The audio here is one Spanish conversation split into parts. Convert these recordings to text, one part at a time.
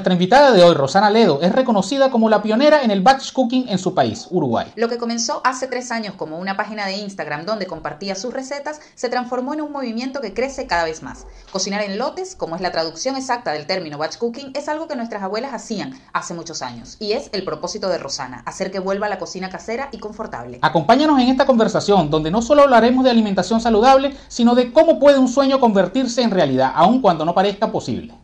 Nuestra invitada de hoy, Rosana Ledo, es reconocida como la pionera en el batch cooking en su país, Uruguay. Lo que comenzó hace tres años como una página de Instagram donde compartía sus recetas, se transformó en un movimiento que crece cada vez más. Cocinar en lotes, como es la traducción exacta del término batch cooking, es algo que nuestras abuelas hacían hace muchos años. Y es el propósito de Rosana, hacer que vuelva la cocina casera y confortable. Acompáñanos en esta conversación donde no solo hablaremos de alimentación saludable, sino de cómo puede un sueño convertirse en realidad, aun cuando no parezca posible.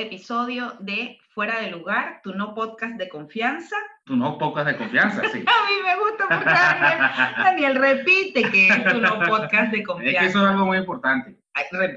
Episodio de Fuera de Lugar, tu no podcast de confianza. Tu no podcast de confianza, sí. A mí me gusta porque Daniel, Daniel repite que es tu no podcast de confianza. Es que eso es algo muy importante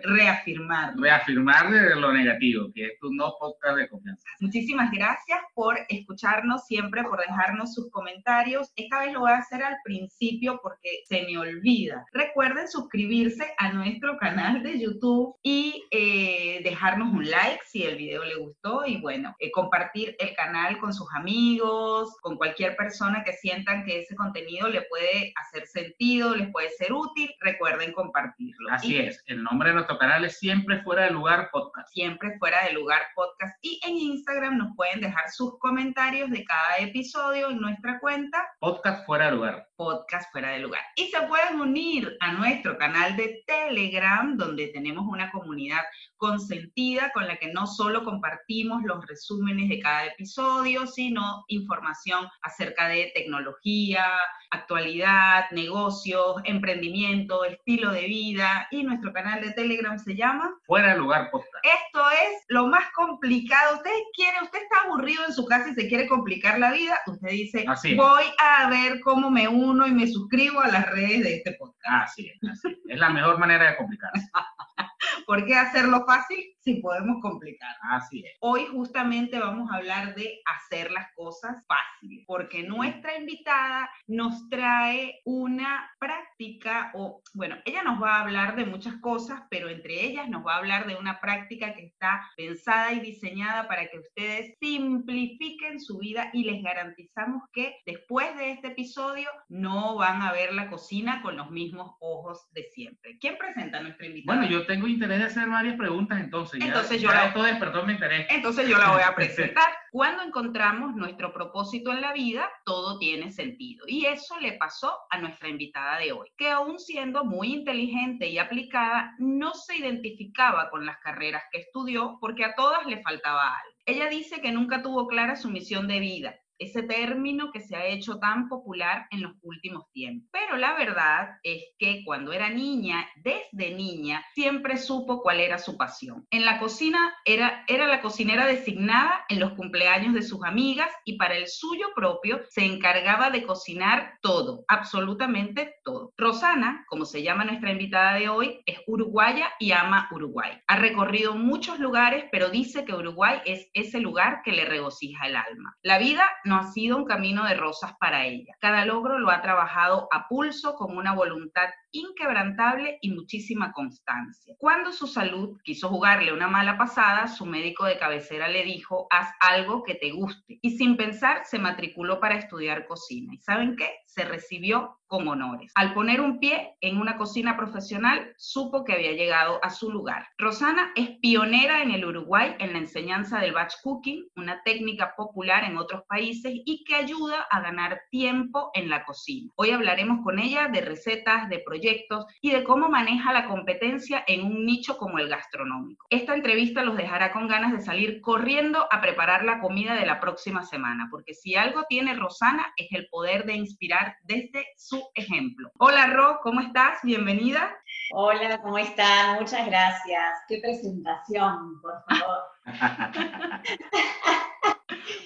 reafirmar. Reafirmar de lo negativo, que es tu no podcast de confianza. Muchísimas gracias por escucharnos siempre, por dejarnos sus comentarios. Esta vez lo voy a hacer al principio porque se me olvida. Recuerden suscribirse a nuestro canal de YouTube y eh, dejarnos un like si el video le gustó y bueno, eh, compartir el canal con sus amigos, con cualquier persona que sientan que ese contenido le puede hacer sentido, les puede ser útil. Recuerden compartirlo. Así es, el nombre de nuestro canal es Siempre Fuera de Lugar Podcast. Siempre Fuera de Lugar Podcast. Y en Instagram nos pueden dejar sus comentarios de cada episodio en nuestra cuenta. Podcast Fuera de Lugar. Podcast Fuera de Lugar. Y se pueden unir a nuestro canal de Telegram, donde tenemos una comunidad consentida con la que no solo compartimos los resúmenes de cada episodio, sino información acerca de tecnología, actualidad, negocios, emprendimiento, estilo de vida y nuestro canal de Telegram se llama Fuera de lugar podcast. Esto es lo más complicado. Usted quiere, usted está aburrido en su casa y se quiere complicar la vida, usted dice, voy a ver cómo me uno y me suscribo a las redes de este podcast. Así es, así es. la mejor manera de complicarse. ¿Por qué hacerlo fácil si podemos complicar? Así es. Hoy justamente vamos a hablar de hacer las cosas fáciles, porque nuestra invitada nos trae una práctica o, bueno, ella nos va a hablar de muchas cosas, pero entre ellas nos va a hablar de una práctica que está pensada y diseñada para que ustedes simplifiquen su vida y les garantizamos que después de este episodio no van a ver la cocina con los mismos ojos de siempre. ¿Quién presenta a nuestra invitada? Bueno, yo tengo interés de hacer varias preguntas entonces. Entonces yo la, esto despertó mi interés. Entonces yo la voy a presentar. Cuando encontramos nuestro propósito en la vida, todo tiene sentido. Y eso le pasó a nuestra invitada de hoy, que aún siendo muy inteligente y aplicada, no se identificaba con las carreras que estudió porque a todas le faltaba algo. Ella dice que nunca tuvo clara su misión de vida ese término que se ha hecho tan popular en los últimos tiempos. Pero la verdad es que cuando era niña, desde niña, siempre supo cuál era su pasión. En la cocina era, era la cocinera designada en los cumpleaños de sus amigas y para el suyo propio se encargaba de cocinar todo, absolutamente todo. Rosana, como se llama nuestra invitada de hoy, es uruguaya y ama Uruguay. Ha recorrido muchos lugares, pero dice que Uruguay es ese lugar que le regocija el alma. La vida ha sido un camino de rosas para ella. Cada logro lo ha trabajado a pulso con una voluntad inquebrantable y muchísima constancia. Cuando su salud quiso jugarle una mala pasada, su médico de cabecera le dijo, haz algo que te guste. Y sin pensar, se matriculó para estudiar cocina. ¿Y saben qué? Se recibió con honores. Al poner un pie en una cocina profesional, supo que había llegado a su lugar. Rosana es pionera en el Uruguay en la enseñanza del batch cooking, una técnica popular en otros países y que ayuda a ganar tiempo en la cocina. Hoy hablaremos con ella de recetas, de proyectos, y de cómo maneja la competencia en un nicho como el gastronómico. Esta entrevista los dejará con ganas de salir corriendo a preparar la comida de la próxima semana, porque si algo tiene Rosana es el poder de inspirar desde su ejemplo. Hola Ro, ¿cómo estás? Bienvenida. Hola, ¿cómo están? Muchas gracias. Qué presentación, por favor.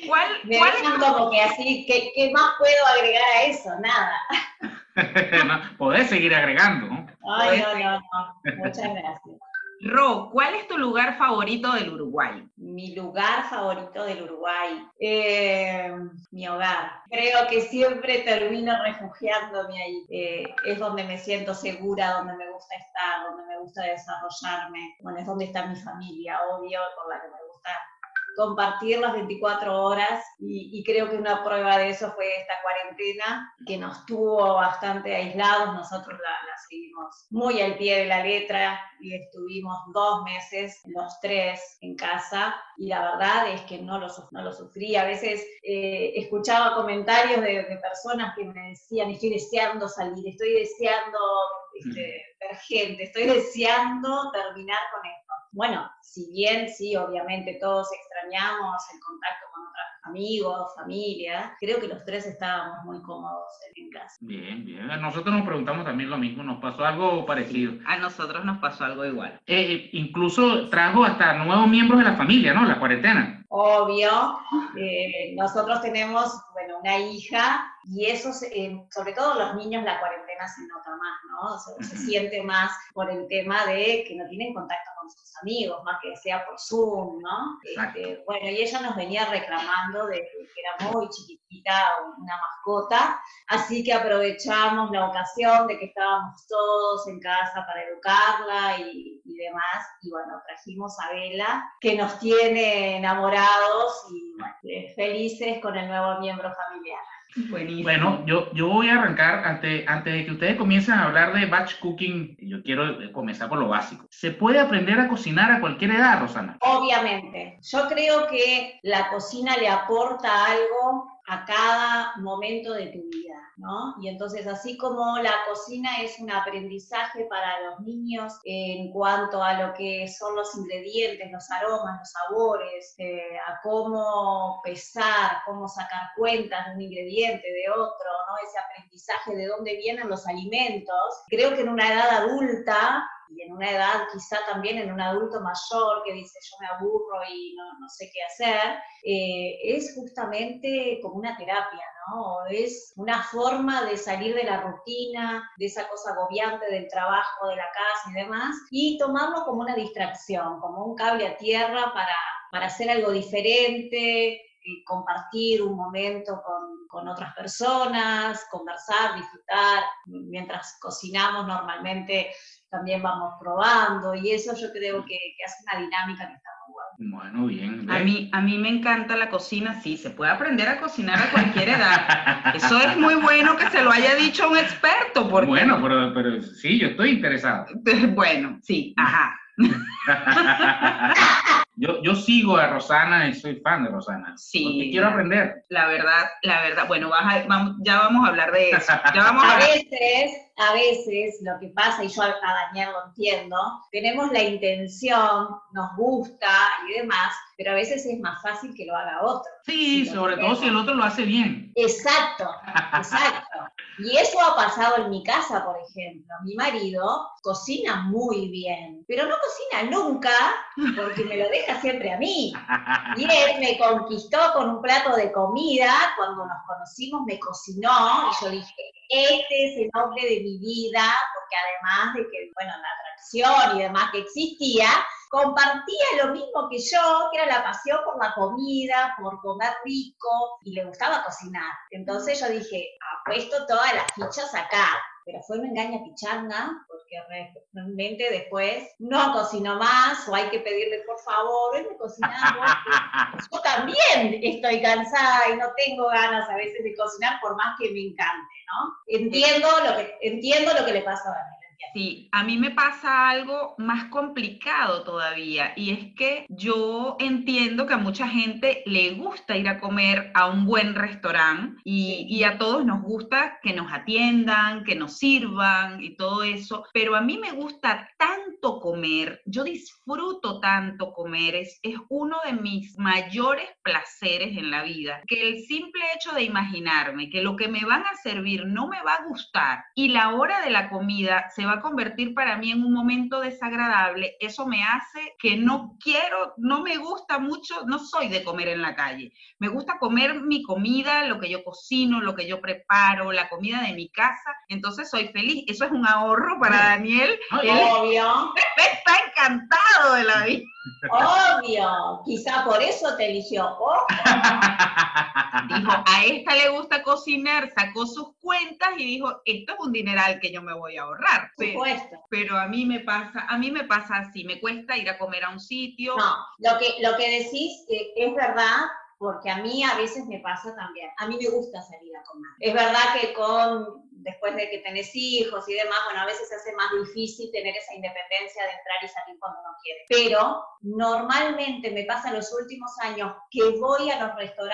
¿Cuál, Me cuál como que así, ¿qué, ¿qué, más puedo agregar a eso? Nada. Podés seguir agregando. Ay, no, no, no. Muchas gracias. Ro, ¿cuál es tu lugar favorito del Uruguay? Mi lugar favorito del Uruguay. Eh, mi hogar. Creo que siempre termino refugiándome ahí. Eh, es donde me siento segura, donde me gusta estar, donde me gusta desarrollarme. Bueno, es donde está mi familia, obvio, por la que me gusta compartir las 24 horas y, creo que una prueba de eso fue esta cuarentena que nos tuvo bastante aislados, nosotros la, seguimos muy al pie de la letra y estuvimos dos meses, los tres en casa y la verdad es que no lo, no lo sufrí. A veces eh, escuchaba comentarios de, personas que me decían, estoy deseando salir, estoy deseando este, ver gente, estoy deseando terminar con esto bueno, si bien sí, obviamente todos extrañamos el contacto con otros amigos, familia, creo que los tres estábamos muy cómodos en casa. Bien, bien. A nosotros nos preguntamos también lo mismo, nos pasó algo parecido. A nosotros nos pasó algo igual. Eh, eh, incluso trajo hasta nuevos miembros de la familia, ¿no? La cuarentena. Obvio. Eh, nosotros tenemos, bueno, una hija y eso, sobre todo los niños, la cuarentena se nota más, ¿no? se siente más por el tema de que no tienen contacto sus amigos, más que sea por Zoom, ¿no? Este, bueno, y ella nos venía reclamando de que era muy chiquitita, una mascota, así que aprovechamos la ocasión de que estábamos todos en casa para educarla y, demás, y bueno, trajimos a Vela, que nos tiene enamorados y felices con el nuevo miembro familiar. Bueno, yo, yo voy a arrancar, antes, antes de que ustedes comiencen a hablar de batch cooking, yo quiero eh, comenzar por lo básico. ¿Se puede aprender a cocinar a cualquier edad, Rosana? Obviamente. Yo creo que la cocina le aporta algo a cada momento de tu vida, ¿no? Y entonces, así como la cocina es un aprendizaje para los niños en cuanto a lo que son los ingredientes, los aromas, los sabores, eh, a cómo pesar, cómo sacar cuentas de un ingrediente, de otro, ¿no? Ese aprendizaje de dónde vienen los alimentos, creo que en una edad adulta y en una edad quizá también en un adulto mayor que dice yo me aburro y no, no sé qué hacer, eh, es justamente como una terapia, ¿no? Es una forma de salir de la rutina, de esa cosa agobiante del trabajo, de la casa y demás, y tomarlo como una distracción, como un cable a tierra para, para hacer algo diferente, compartir un momento con, con, otras personas, conversar, disfrutar. Mientras cocinamos normalmente también vamos probando y eso yo creo que, hace una dinámica que está. Bueno, bien. A mí, a mí me encanta la cocina, sí, se puede aprender a cocinar a cualquier edad. Eso es muy bueno que se lo haya dicho un experto. Porque... Bueno, pero, pero sí, yo estoy interesado. bueno, sí, ajá. Yo, yo sigo a Rosana y soy fan de Rosana. Sí. Porque quiero aprender. La verdad, la verdad. Bueno, vamos, ya vamos a hablar de eso. Ya vamos a, a veces, a veces lo que pasa, y yo a Daniel lo entiendo, tenemos la intención, nos gusta y demás, pero a veces es más fácil que lo haga otro. Sí, sobre todo si el otro lo hace bien. Exacto, exacto. Y eso ha pasado en mi casa, por ejemplo. Mi marido cocina muy bien, pero no cocina nunca porque me lo deja siempre a mí. Y él me conquistó con un plato de comida, cuando nos conocimos me cocinó y yo dije, este es el hombre de mi vida, porque además de que, bueno, la atracción y demás que existía, compartía lo mismo que yo, que era la pasión por la comida, por comer rico, y le gustaba cocinar. Entonces yo dije, apuesto todas las fichas acá. Pero fue una engaña pichanga, porque realmente después no cocinó más, o hay que pedirle por favor, él me cocina Yo también estoy cansada y no tengo ganas a veces de cocinar por más que me encante, ¿no? Entiendo lo que, entiendo lo que le pasa a Daniel. Sí, a mí me pasa algo más complicado todavía y es que yo entiendo que a mucha gente le gusta ir a comer a un buen restaurante y, a todos nos gusta que nos atiendan, que nos sirvan y todo eso, pero a mí me gusta tanto comer, yo disfruto tanto comer, es, es uno de mis mayores placeres en la vida, que el simple hecho de imaginarme que lo que me van a servir no me va a gustar y la hora de la comida se se va a convertir para mí en un momento desagradable, eso me hace que no quiero, no me gusta mucho, no soy de comer en la calle. Me gusta comer mi comida, lo que yo cocino, lo que yo preparo, la comida de mi casa. Entonces soy feliz. Eso es un ahorro para Daniel. Obvio. Está encantado de la vida. Obvio. Quizá por eso te eligió. Dijo, a esta le gusta cocinar, sacó sus cuentas y dijo, esto es un dineral que yo me voy a ahorrar. Supuesto. Pero a mí me pasa, a mí me pasa así, me cuesta ir a comer a un sitio. No, lo que, lo que decís eh, es verdad, porque a mí a veces me pasa también. A mí me gusta salir a comer. Es verdad que con después de que tenés hijos y demás, bueno, a veces se hace más difícil tener esa independencia de entrar y salir cuando uno quiere. Pero normalmente me pasa en los últimos años que voy a los restaurantes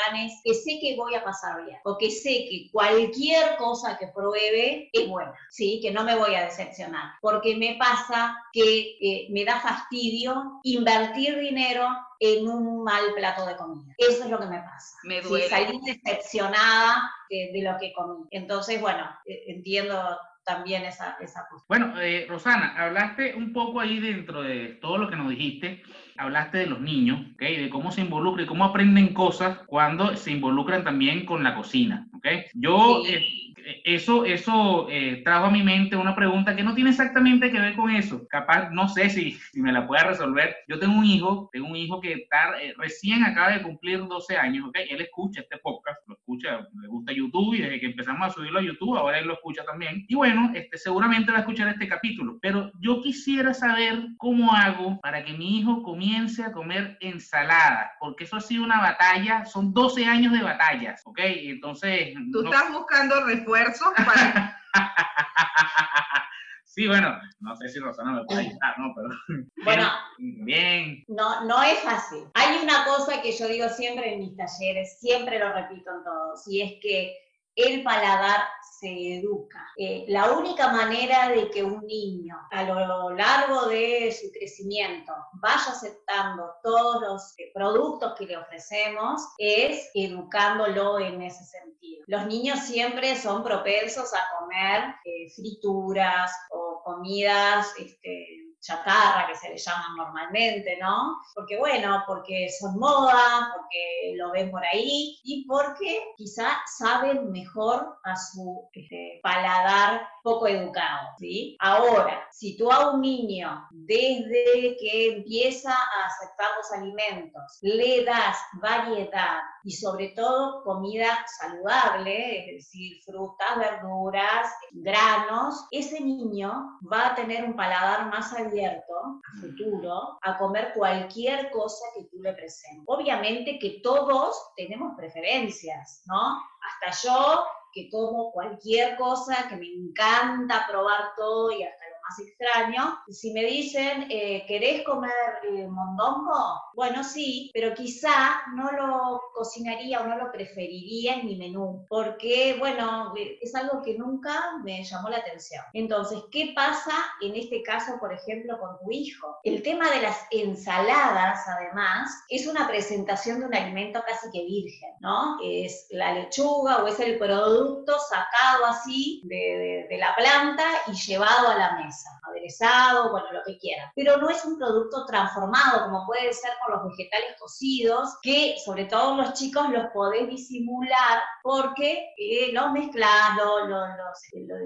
que sé que voy a pasar bien, o que sé que cualquier cosa que pruebe es buena, ¿sí? Que no me voy a decepcionar, porque me pasa que eh, me da fastidio invertir dinero en un mal plato de comida. Eso es lo que me pasa. Me duele. salí decepcionada de, lo que comí. Entonces, bueno, eh, entiendo también esa, esa cosa. Bueno, eh, Rosana, hablaste un poco ahí dentro de todo lo que nos dijiste, hablaste de los niños, ¿okay? de cómo se involucran y cómo aprenden cosas cuando se involucran también con la cocina. ¿okay? Yo... Eh, eso, eso eh, trajo a mi mente una pregunta que no tiene exactamente que ver con eso. Capaz, no sé si, si me la pueda resolver. Yo tengo un hijo, tengo un hijo que está, eh, recién acaba de cumplir 12 años, ¿ok? Él escucha este podcast, lo escucha, le gusta YouTube y desde que empezamos a subirlo a YouTube, ahora él lo escucha también. Y bueno, este, seguramente va a escuchar este capítulo. Pero yo quisiera saber cómo hago para que mi hijo comience a comer ensalada, porque eso ha sido una batalla, son 12 años de batallas, ¿ok? Entonces... Tú estás buscando para... Sí, bueno, no sé si Rosana me puede ayudar, ¿no? Pero bueno, bien. No, no es fácil. Hay una cosa que yo digo siempre en mis talleres, siempre lo repito en todos, y es que el paladar se educa. Eh, la única manera de que un niño a lo largo de su crecimiento vaya aceptando todos los eh, productos que le ofrecemos es educándolo en ese sentido. Los niños siempre son propensos a comer eh, frituras o comidas este, chatarra que se le llaman normalmente, ¿no? Porque bueno, porque son moda, porque lo ven por ahí y porque quizá saben mejor a su este, paladar poco educado, ¿sí? Ahora, si tú a un niño desde que empieza a aceptar los alimentos le das variedad y sobre todo comida saludable, es decir, frutas, verduras, granos, ese niño va a tener un paladar más abierto a futuro a comer cualquier cosa que tú le presentes. Obviamente que todos tenemos preferencias, ¿no? Hasta yo que como cualquier cosa, que me encanta probar todo y hasta extraño. Si me dicen, eh, ¿querés comer eh, mondongo? Bueno, sí, pero quizá no lo cocinaría o no lo preferiría en mi menú, porque, bueno, eh, es algo que nunca me llamó la atención. Entonces, ¿qué pasa en este caso, por ejemplo, con tu hijo? El tema de las ensaladas, además, es una presentación de un alimento casi que virgen, ¿no? Es la lechuga o es el producto sacado así de la planta y llevado a la mesa aderezado, bueno, lo que quieran. Pero no es un producto transformado como puede ser con los vegetales cocidos, que sobre todo los chicos los podés disimular porque eh, los mezclas, los, los,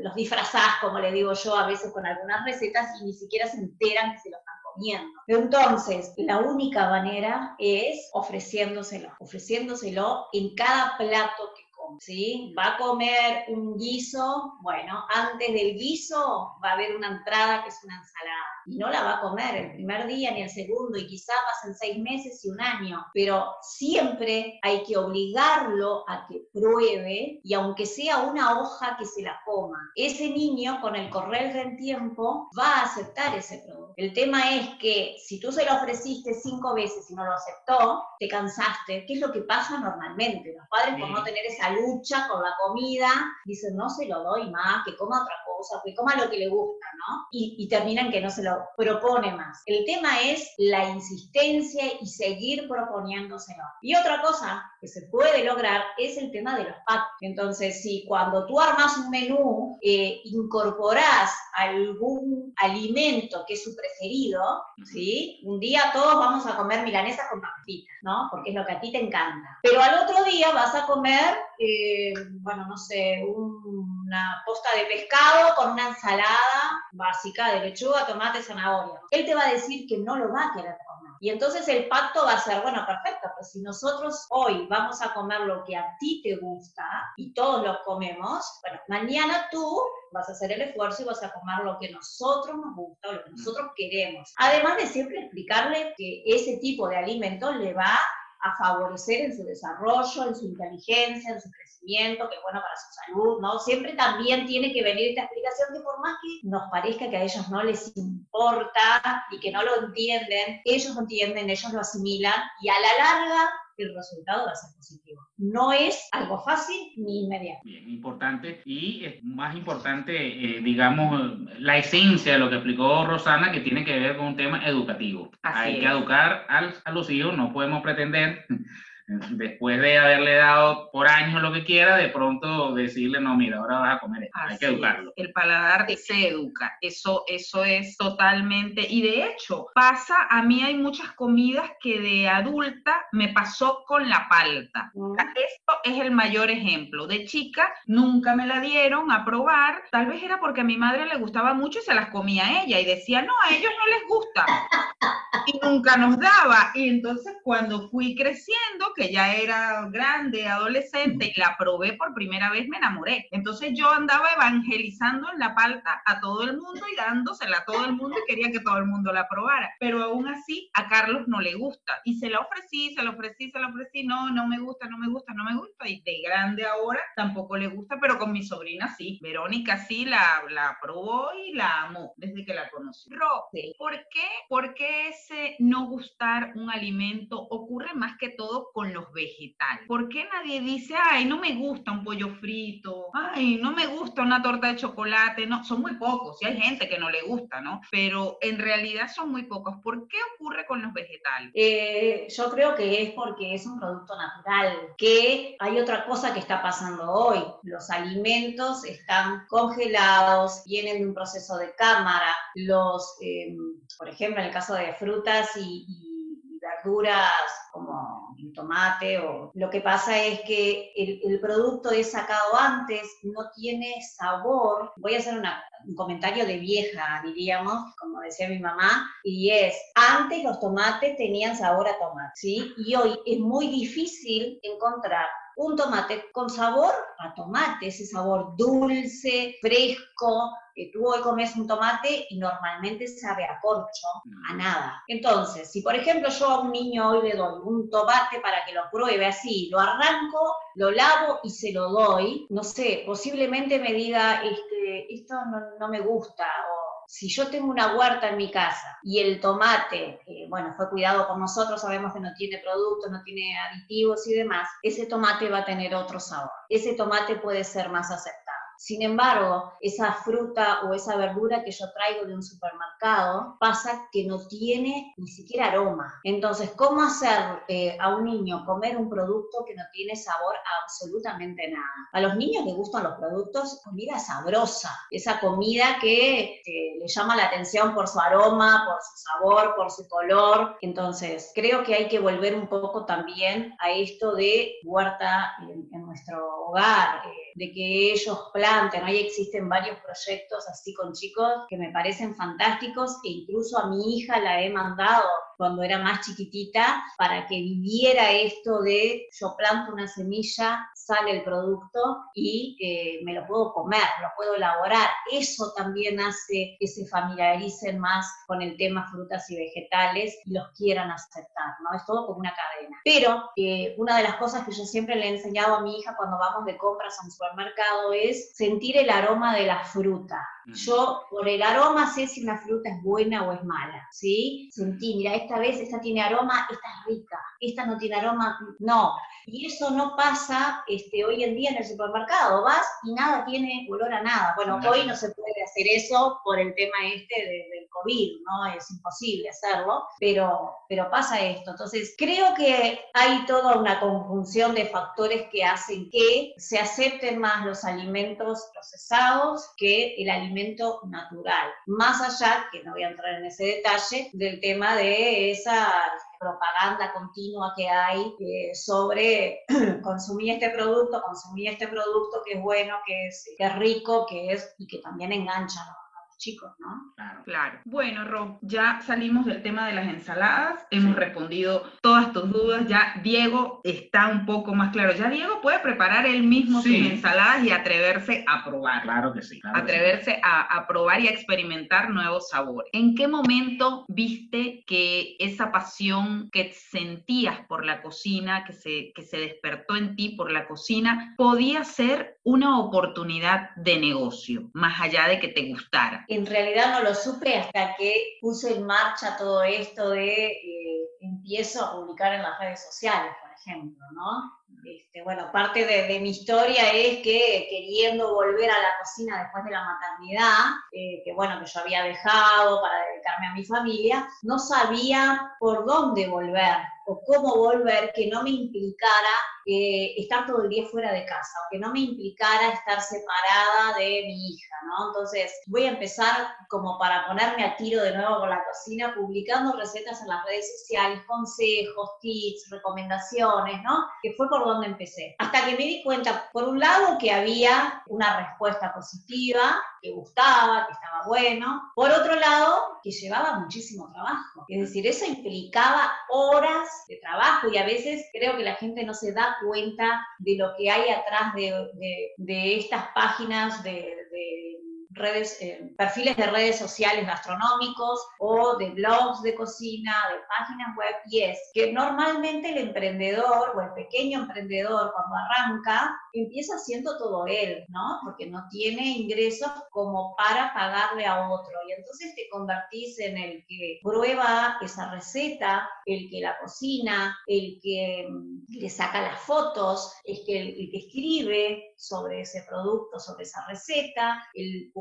los, disfrazás, como le digo yo a veces con algunas recetas y ni siquiera se enteran que se los están comiendo. Entonces, la única manera es ofreciéndoselo, ofreciéndoselo en cada plato que ¿sí? Va a comer un guiso, bueno, antes del guiso va a haber una entrada que es una ensalada y no la va a comer el primer día ni el segundo y quizá pasen seis meses y un año, pero siempre hay que obligarlo a que pruebe y aunque sea una hoja que se la coma, ese niño con el correr del tiempo va a aceptar ese producto. El tema es que si tú se lo ofreciste cinco veces y no lo aceptó, te cansaste, ¿qué es lo que pasa normalmente? Los padres por no tener esa lucha con la comida, dicen, no se lo doy más, que coma otra cosa, que coma lo que le gusta, ¿no? Y, terminan que no se lo propone más. El tema es la insistencia y seguir proponiéndoselo. Y otra cosa que se puede lograr es el tema de los packs. Entonces, si cuando tú armas un menú, eh, incorporás algún alimento que es su preferido, ¿sí? Un día todos vamos a comer milanesas con papitas, ¿no? Porque es lo que a ti te encanta. Pero al otro día vas a comer, eh, bueno, no sé, una posta de pescado con una ensalada básica de lechuga, tomate, zanahoria. Él te va a decir que no lo va a querer comer. Y entonces el pacto va a ser, bueno, perfecto, pues si nosotros hoy vamos a comer lo que a ti te gusta y todos lo comemos, bueno, mañana tú vas a hacer el esfuerzo y vas a comer lo que nosotros nos gusta o lo que nosotros queremos. Además de siempre explicarle que ese tipo de alimentos le va a favorecer en su desarrollo, en su inteligencia, en su crecimiento, que es bueno para su salud, ¿no? Siempre también tiene que venir esta explicación que por más que nos parezca que a ellos no les importa y que no lo entienden, ellos lo entienden, ellos lo asimilan y a la larga el resultado va a ser positivo. No es algo fácil ni inmediato. Bien, importante. Y es más importante, eh, digamos, la esencia de lo que explicó Rosana, que tiene que ver con un tema educativo. Hay que educar a los hijos, no podemos pretender después de haberle dado por años lo que quiera, de pronto decirle, no, mira, ahora vas a comer esto. Hay que educarlo. El paladar se educa, eso, eso es totalmente, y de hecho, pasa, a mí hay muchas comidas que de adulta me pasó con la palta. Mm. Esto es el mayor ejemplo. De chica nunca me la dieron a probar, tal vez era porque a mi madre le gustaba mucho y se las comía ella y decía, no, a ellos no les gusta. Y nunca nos daba. Y entonces cuando fui creciendo, que ya era grande, adolescente, y la probé por primera vez, me enamoré. Entonces yo andaba evangelizando en la palta a todo el mundo y dándosela a todo el mundo y quería que todo el mundo la probara. Pero aún así a Carlos no le gusta. Y se la ofrecí, se la ofrecí, se la ofrecí, no, no me gusta, no me gusta, no me gusta. Y de grande ahora tampoco le gusta, pero con mi sobrina sí. Verónica sí la, la probó y la amó desde que la conocí. Ro, ¿por qué, ¿por qué ese no gustar un alimento ocurre más que todo con los vegetales. ¿Por qué nadie dice, ay, no me gusta un pollo frito? Ay, no me gusta una torta de chocolate. No, son muy pocos. Y hay gente que no le gusta, ¿no? Pero en realidad son muy pocos. ¿Por qué ocurre con los vegetales? Eh, yo creo que es porque es un producto natural. Que hay otra cosa que está pasando hoy. Los alimentos están congelados, vienen de un proceso de cámara. Los, em, por ejemplo, en el caso de frutas y, y verduras como tomate o lo que pasa es que el, producto es sacado antes, no tiene sabor. Voy a hacer un comentario de vieja, diríamos, como decía mi mamá, y es, antes los tomates tenían sabor a tomate, ¿sí? Y hoy es muy difícil encontrar un tomate con sabor a tomate, ese sabor dulce, fresco, tú hoy comes un tomate y normalmente sabe a corcho, a mm. nada. Entonces, si por ejemplo yo a un niño hoy le doy un tomate para que lo pruebe así, lo arranco, lo lavo y se lo doy, no sé, posiblemente me diga, este, esto no, no me gusta, o si yo tengo una huerta en mi casa y el tomate, bueno, fue cuidado por nosotros, sabemos que no tiene productos, no tiene aditivos y demás, ese tomate va a tener otro sabor. Ese tomate puede ser más aceptable. Sin embargo, esa fruta o esa verdura que yo traigo de un supermercado pasa que no tiene ni siquiera aroma. Entonces, ¿cómo hacer eh, a un niño comer un producto que no tiene sabor a absolutamente nada? A los niños les gustan los productos comida sabrosa, esa comida que le llama la atención por su aroma, por su sabor, por su color. Entonces, creo que hay que volver un poco también a esto de huerta en, nuestro hogar, eh, de que ellos Ahí existen varios proyectos así con chicos que me parecen fantásticos e incluso a mi hija la he mandado cuando era más chiquitita para que viviera esto de yo planto una semilla, sale el producto y eh, me lo puedo comer, lo puedo elaborar. Eso también hace que se familiaricen más con el tema frutas y vegetales y los quieran aceptar, ¿no? Es todo como una cadena. Pero eh, una de las cosas que yo siempre le he enseñado a mi hija cuando vamos de compras a un supermercado es sentir el aroma de la fruta. Yo por el aroma sé si una fruta es buena o es mala, ¿sí? Sentí, mira, esta vez esta tiene aroma, esta es rica, esta no tiene aroma, no. Y eso no pasa este, hoy en día en el supermercado. Vas y nada tiene olor a nada. Bueno, hoy no se puede hacer eso por el tema este del COVID, ¿no? Es imposible hacerlo, pero, pero pasa esto. Entonces, creo que hay toda una conjunción de factores que hacen que se acepten más los alimentos procesados que el alimento natural. Más allá, que no voy a entrar en ese detalle, del tema de esa propaganda continua que hay eh, sobre consumir este producto, consumir este producto que es bueno, que es, que es rico, que es y que también engancha chicos, ¿no? Claro. claro. Bueno, Ro, ya salimos del tema de las ensaladas, hemos respondido todas tus dudas, ya Diego está un poco más claro, ya Diego puede preparar él mismo sus ensaladas y atreverse a probar. Claro que sí. atreverse A, probar y a experimentar nuevos sabores. ¿En qué momento viste que esa pasión que sentías por la cocina, que se, que se despertó en ti por la cocina, podía ser una oportunidad de negocio, más allá de que te gustara? En realidad no lo supe hasta que puse en marcha todo esto de eh, empiezo a publicar en las redes sociales, por ejemplo, ¿no? Este, bueno, parte de, mi historia es que queriendo volver a la cocina después de la maternidad, eh, que bueno, que yo había dejado para dedicarme a mi familia, no sabía por dónde volver o cómo volver que no me implicara eh, estar todo el día fuera de casa o que no me implicara estar separada de mi hija, ¿no? Entonces voy a empezar como para ponerme a tiro de nuevo con la cocina, publicando recetas en las redes sociales, consejos, tips, recomendaciones, ¿no? Que fue por donde empecé. Hasta que me di cuenta, por un lado, que había una respuesta positiva, que gustaba, que estaba bueno. Por otro lado, que llevaba muchísimo trabajo. Es decir, eso implicaba horas de trabajo y a veces creo que la gente no se da cuenta de lo que hay atrás de, de, estas páginas de eh, perfiles de redes sociales gastronómicos o de blogs de cocina, de páginas web, y es que normalmente el emprendedor o el pequeño emprendedor cuando arranca empieza haciendo todo él, ¿no? Porque no tiene ingresos como para pagarle a otro. Y entonces te convertís en el que prueba esa receta, el que la cocina, el que mm, le saca las fotos, el que, el que escribe sobre ese producto, sobre esa receta, el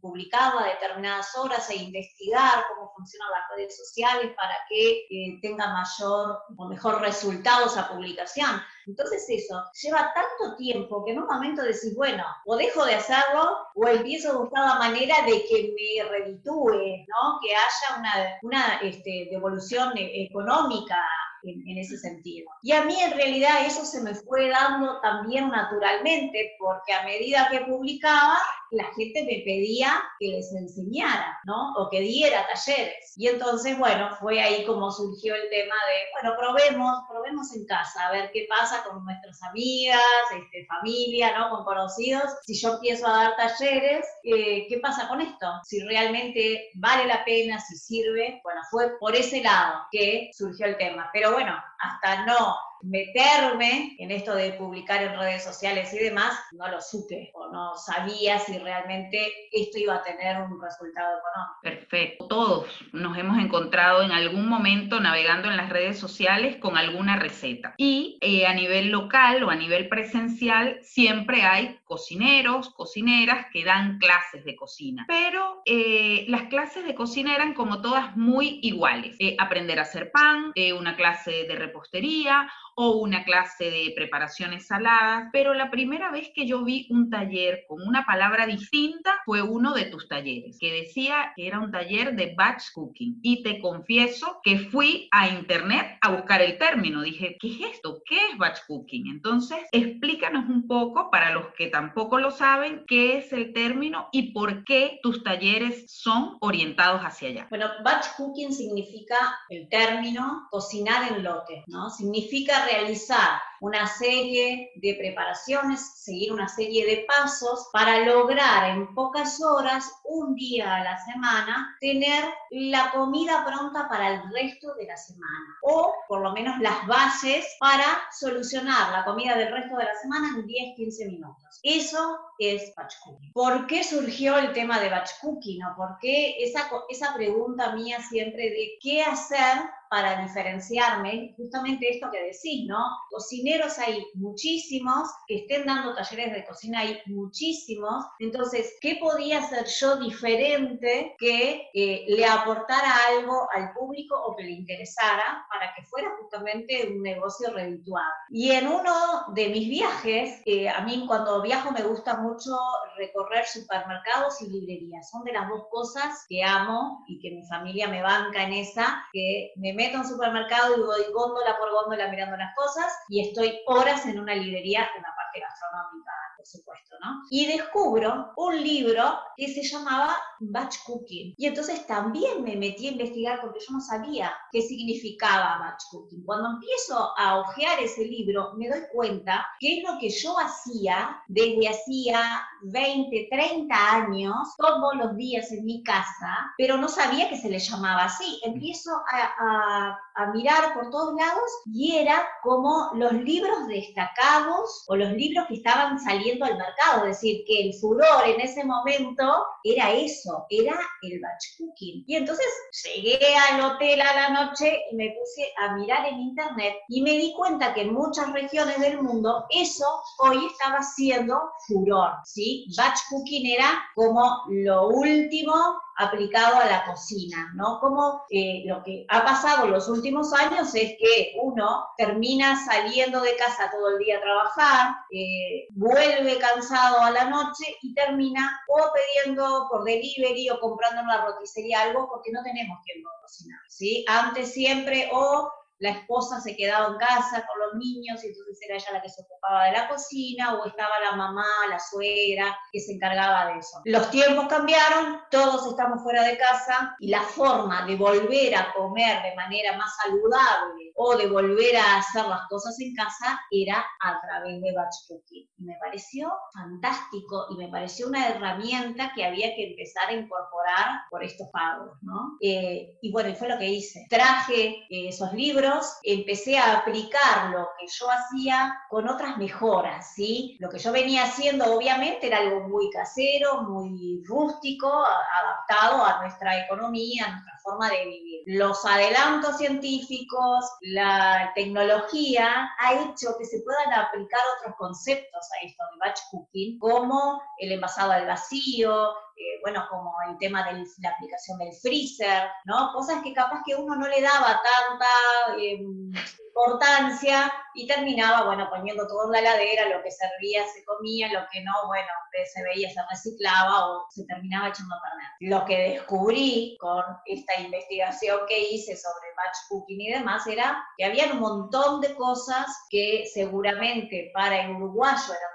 publicaba a determinadas horas e investigar cómo funcionan las redes sociales para que eh, tenga mayor o mejor resultado esa publicación. Entonces eso lleva tanto tiempo que en un momento decís, bueno, o dejo de hacerlo o empiezo a buscar la manera de que me reditúe, ¿no? que haya una, una este, devolución económica en, ese sentido. Y a mí en realidad eso se me fue dando también naturalmente, porque a medida que publicaba, la gente me pedía que les enseñara, ¿no? O que diera talleres. Y entonces, bueno, fue ahí como surgió el tema de, bueno, probemos, probemos en casa, a ver qué pasa con nuestras amigas, este, familia, ¿no? Con conocidos. Si yo empiezo a dar talleres, eh, ¿qué pasa con esto? Si realmente vale la pena, si sirve. Bueno, fue por ese lado que surgió el tema. Pero bueno, hasta no meterme en esto de publicar en redes sociales y demás, no lo supe o no sabía si realmente esto iba a tener un resultado económico. Perfecto. Todos nos hemos encontrado en algún momento navegando en las redes sociales con alguna receta. Y eh, a nivel local o a nivel presencial siempre hay cocineros, cocineras que dan clases de cocina. Pero eh, las clases de cocina eran como todas muy iguales. Eh, aprender a hacer pan, una clase de repostería o una clase de preparaciones saladas, pero la primera vez que yo vi un taller con una palabra distinta fue uno de tus talleres, que decía que era un taller de batch cooking. Y te confieso que fui a internet a buscar el término. Dije, ¿qué es esto? ¿Qué es batch cooking? Entonces, explícanos un poco para los que tampoco lo saben, qué es el término y por qué tus talleres son orientados hacia allá. Bueno, batch cooking significa el término cocinar en lote, ¿no? Significa realizar una serie de preparaciones, seguir una serie de pasos para lograr en pocas horas, un día a la semana, tener la comida pronta para el resto de la semana o por lo menos las bases para solucionar la comida del resto de la semana en 10-15 minutos. Eso es batch cooking. ¿Por qué surgió el tema de batch cooking? ¿O por qué esa, esa pregunta mía siempre de qué hacer para diferenciarme, justamente esto que decís, ¿no? Cocineros hay muchísimos, que estén dando talleres de cocina hay muchísimos, entonces, ¿qué podía hacer yo diferente que eh, le aportara algo al público o que le interesara para que fuera justamente un negocio redituado? Y en uno de mis viajes, eh, a mí cuando viajo me gusta mucho recorrer supermercados y librerías, son de las dos cosas que amo y que mi familia me banca en esa, que me meto en supermercado y voy góndola por góndola mirando las cosas y estoy horas en una librería en la parte gastronómica supuesto, Y descubro un libro que se llamaba Batch Cooking. Y entonces también me metí a investigar porque yo no sabía qué significaba Batch Cooking. Cuando empiezo a hojear ese libro, me doy cuenta que es lo que yo hacía desde hacía 20, 30 años, todos los días en mi casa, pero no sabía que se le llamaba así. Empiezo a, a mirar por todos lados y era como los libros destacados o los libros que estaban saliendo al mercado, decir, que el furor en ese momento era eso, era el batch cooking. Y entonces llegué al hotel a la noche y me puse a mirar en internet y me di cuenta que en muchas regiones del mundo eso hoy estaba siendo furor, ¿sí? Batch cooking era como lo último aplicado a la cocina, ¿no? Como eh, lo que ha pasado en los últimos años es que uno termina saliendo de casa todo el día a trabajar, eh, vuelve cansado a la noche y termina o pidiendo por delivery o comprando en la roticería algo porque no tenemos tiempo de cocinar, ¿sí? Antes siempre o la esposa se quedaba en casa con los niños y entonces era ella la que se ocupaba de la cocina o estaba la mamá, la suegra que se encargaba de eso. Los tiempos cambiaron, todos estamos fuera de casa y la forma de volver a comer de manera más saludable o de volver a hacer las cosas en casa era a través de batch cooking. Y me pareció fantástico y me pareció una herramienta que había que empezar a incorporar por estos pagos, ¿no? Eh, y bueno, fue lo que hice. Traje eh, esos libros empecé a aplicar lo que yo hacía con otras mejoras, ¿sí? Lo que yo venía haciendo obviamente era algo muy casero, muy rústico, adaptado a nuestra economía, a nuestra forma de vivir. Los adelantos científicos, la tecnología ha hecho que se puedan aplicar otros conceptos a esto de batch cooking, como el envasado al vacío, eh, bueno, como el tema de la aplicación del freezer, ¿no? Cosas que capaz que uno no le daba tanta em, importancia y terminaba, bueno, poniendo todo en la heladera, lo que servía se comía, lo que no, bueno, se veía, se reciclaba o se terminaba echando a perder. Lo que descubrí con esta investigación que hice sobre batch cooking y demás era que había un montón de cosas que seguramente para el uruguayo eran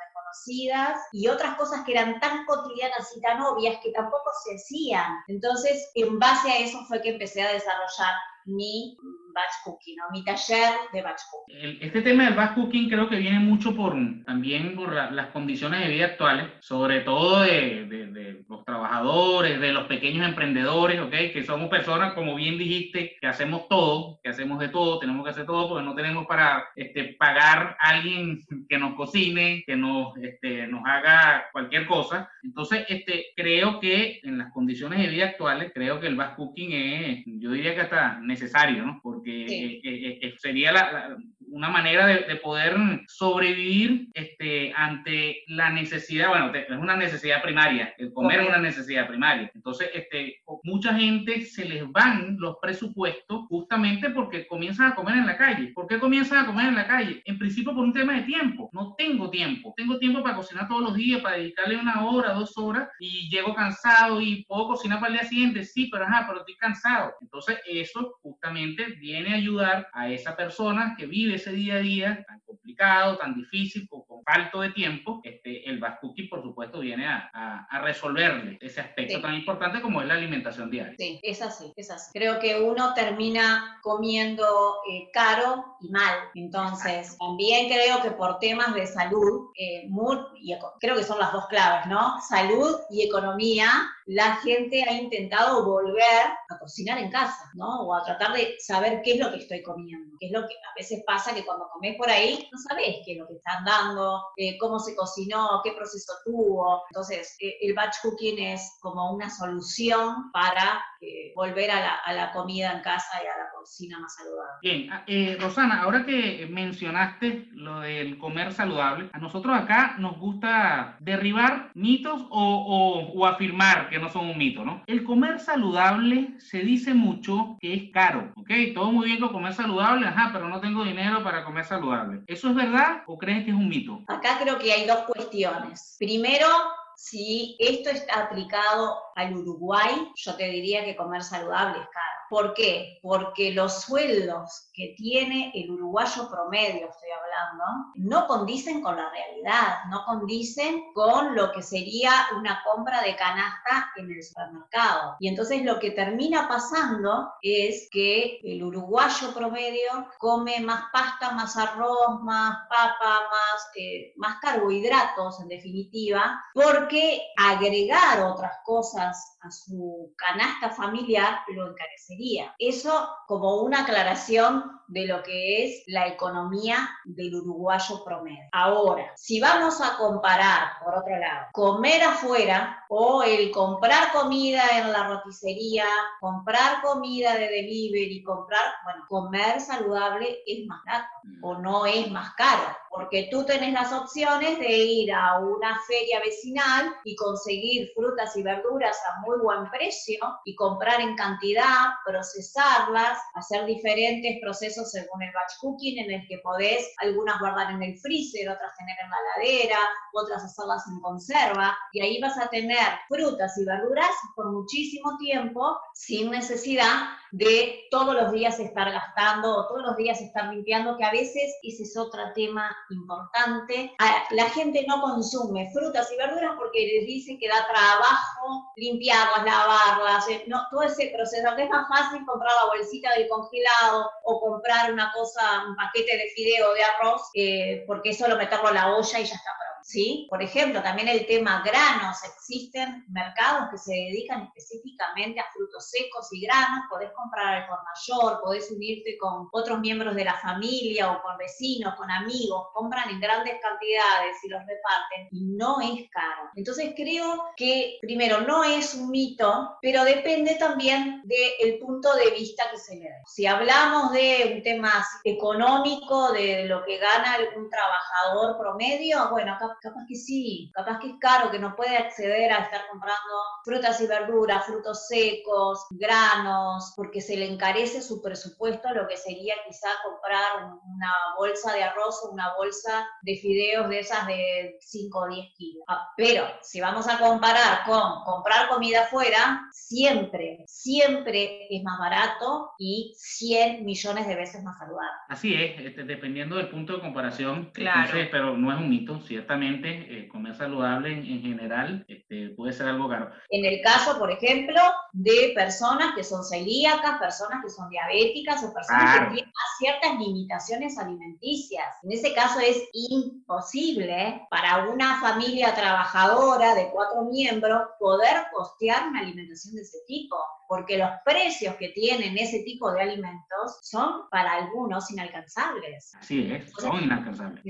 y otras cosas que eran tan cotidianas y tan obvias que tampoco se hacían. Entonces, en base a eso fue que empecé a desarrollar mi batch cooking, ¿no? mi taller de batch cooking. Este tema del batch cooking creo que viene mucho por también por las condiciones de vida actuales, sobre todo de, de, los trabajadores, de los pequeños emprendedores, ¿ok? Que somos personas, como bien dijiste, que hacemos todo, que hacemos de todo, tenemos que hacer todo porque no tenemos para este, pagar a alguien que nos cocine, que nos, este, nos haga cualquier cosa. Entonces, este, creo que en las condiciones de vida actuales, creo que el batch cooking es, yo diría que hasta necesario, ¿no? Eh, eh, eh, sería la, una manera de, poder sobrevivir este, ante la necesidad, bueno, es una necesidad primaria, el comer es una necesidad primaria. Entonces, este, mucha gente se les van los presupuestos justamente porque comienzan a comer en la calle. ¿Por qué comienzan a comer en la calle? En principio por un tema de tiempo. No tengo tiempo. Tengo tiempo para cocinar todos los días, para dedicarle una hora, dos horas y llego cansado y puedo cocinar para el día siguiente. Sí, pero ajá, pero estoy cansado. Entonces, eso justamente viene a ayudar a esa persona que vive ese día a día tan complicado, tan difícil, con, con falto de tiempo, este, el cooking, por supuesto, viene a, a, resolverle ese aspecto tan importante como es la alimentación diaria. Sí, es así, es así. Creo que uno termina comiendo eh, caro y mal. Entonces, también creo que por temas de salud, eh, muy, y creo que son las dos claves, ¿no? Salud y economía, la gente ha intentado volver a cocinar en casa, ¿no? O a tratar de saber qué es lo que estoy comiendo, qué es lo que a veces pasa que cuando comes por ahí no sabes qué es lo que están dando, eh, cómo se cocinó, qué proceso tuvo. Entonces, eh, el batch cooking es como una solución para eh, volver a la, a la, comida en casa y a la cocina más saludable. Bien, ah, eh, Rosana, ahora que mencionaste lo del comer saludable, a nosotros acá nos gusta derribar mitos o, o, o afirmar que no son un mito, ¿no? El comer saludable se dice mucho que es caro, ¿ok? Todo muy bien con comer saludable, ajá, pero no tengo dinero para comer saludable. ¿Eso es verdad o crees que es un mito? Acá creo que hay dos cuestiones. Primero, si esto está aplicado al Uruguay, yo te diría que comer saludable es caro. ¿Por qué? Porque los sueldos que tiene el uruguayo promedio, estoy hablando, no condicen con la realidad, no condicen con lo que sería una compra de canasta en el supermercado. Y entonces lo que termina pasando es que el uruguayo promedio come más pasta, más arroz, más papa, más, eh, más carbohidratos en definitiva, porque agregar otras cosas a su canasta familiar lo encarecería. Eso como una aclaración de lo que es la economía del uruguayo promedio. Ahora, si vamos a comparar, por otro lado, comer afuera o el comprar comida en la roticería, comprar comida de delivery, comprar, bueno, comer saludable es más barato o no es más caro, porque tú tenés las opciones de ir a una feria vecinal y conseguir frutas y verduras a muy buen precio y comprar en cantidad, procesarlas, hacer diferentes procesos según el batch cooking en el que podés algunas guardar en el freezer, otras tener en la heladera, otras hacerlas en conserva y ahí vas a tener frutas y verduras por muchísimo tiempo sin necesidad de todos los días estar gastando o todos los días estar limpiando, que a veces ese es otro tema importante. La gente no consume frutas y verduras porque les dicen que da trabajo limpiarlas, lavarlas, eh, no, todo ese proceso, que es más fácil comprar la bolsita del congelado o comprar una cosa, un paquete de fideo de arroz, eh, porque es solo meterlo a la olla y ya está ¿sí? Por ejemplo, también el tema granos. Existen mercados que se dedican específicamente a frutos secos y granos. Podés comprar al por mayor, podés unirte con otros miembros de la familia o con vecinos, con amigos. Compran en grandes cantidades y los reparten y no es caro. Entonces creo que, primero, no es un mito, pero depende también del punto de vista que se le dé. Si hablamos de un tema económico, de lo que gana un trabajador promedio, bueno, acá capaz que sí, capaz que es caro, que no puede acceder a estar comprando frutas y verduras, frutos secos, granos, porque se le encarece su presupuesto lo que sería quizá comprar una bolsa de arroz o una bolsa de fideos de esas de 5 o 10 kilos. Ah, pero si vamos a comparar con comprar comida afuera, siempre, siempre es más barato y 100 millones de veces más saludable. Así es, este, dependiendo del punto de comparación, claro. pero no es un mito, ciertamente eh, comer saludable en, general este, puede ser algo caro. En el caso, por ejemplo, de personas que son celíacas, personas que son diabéticas o personas que tienen ciertas limitaciones alimenticias. En ese caso es imposible para una familia trabajadora de cuatro miembros poder costear una alimentación de ese tipo porque los precios que tienen ese tipo de alimentos son para algunos inalcanzables. Así es, son inalcanzables.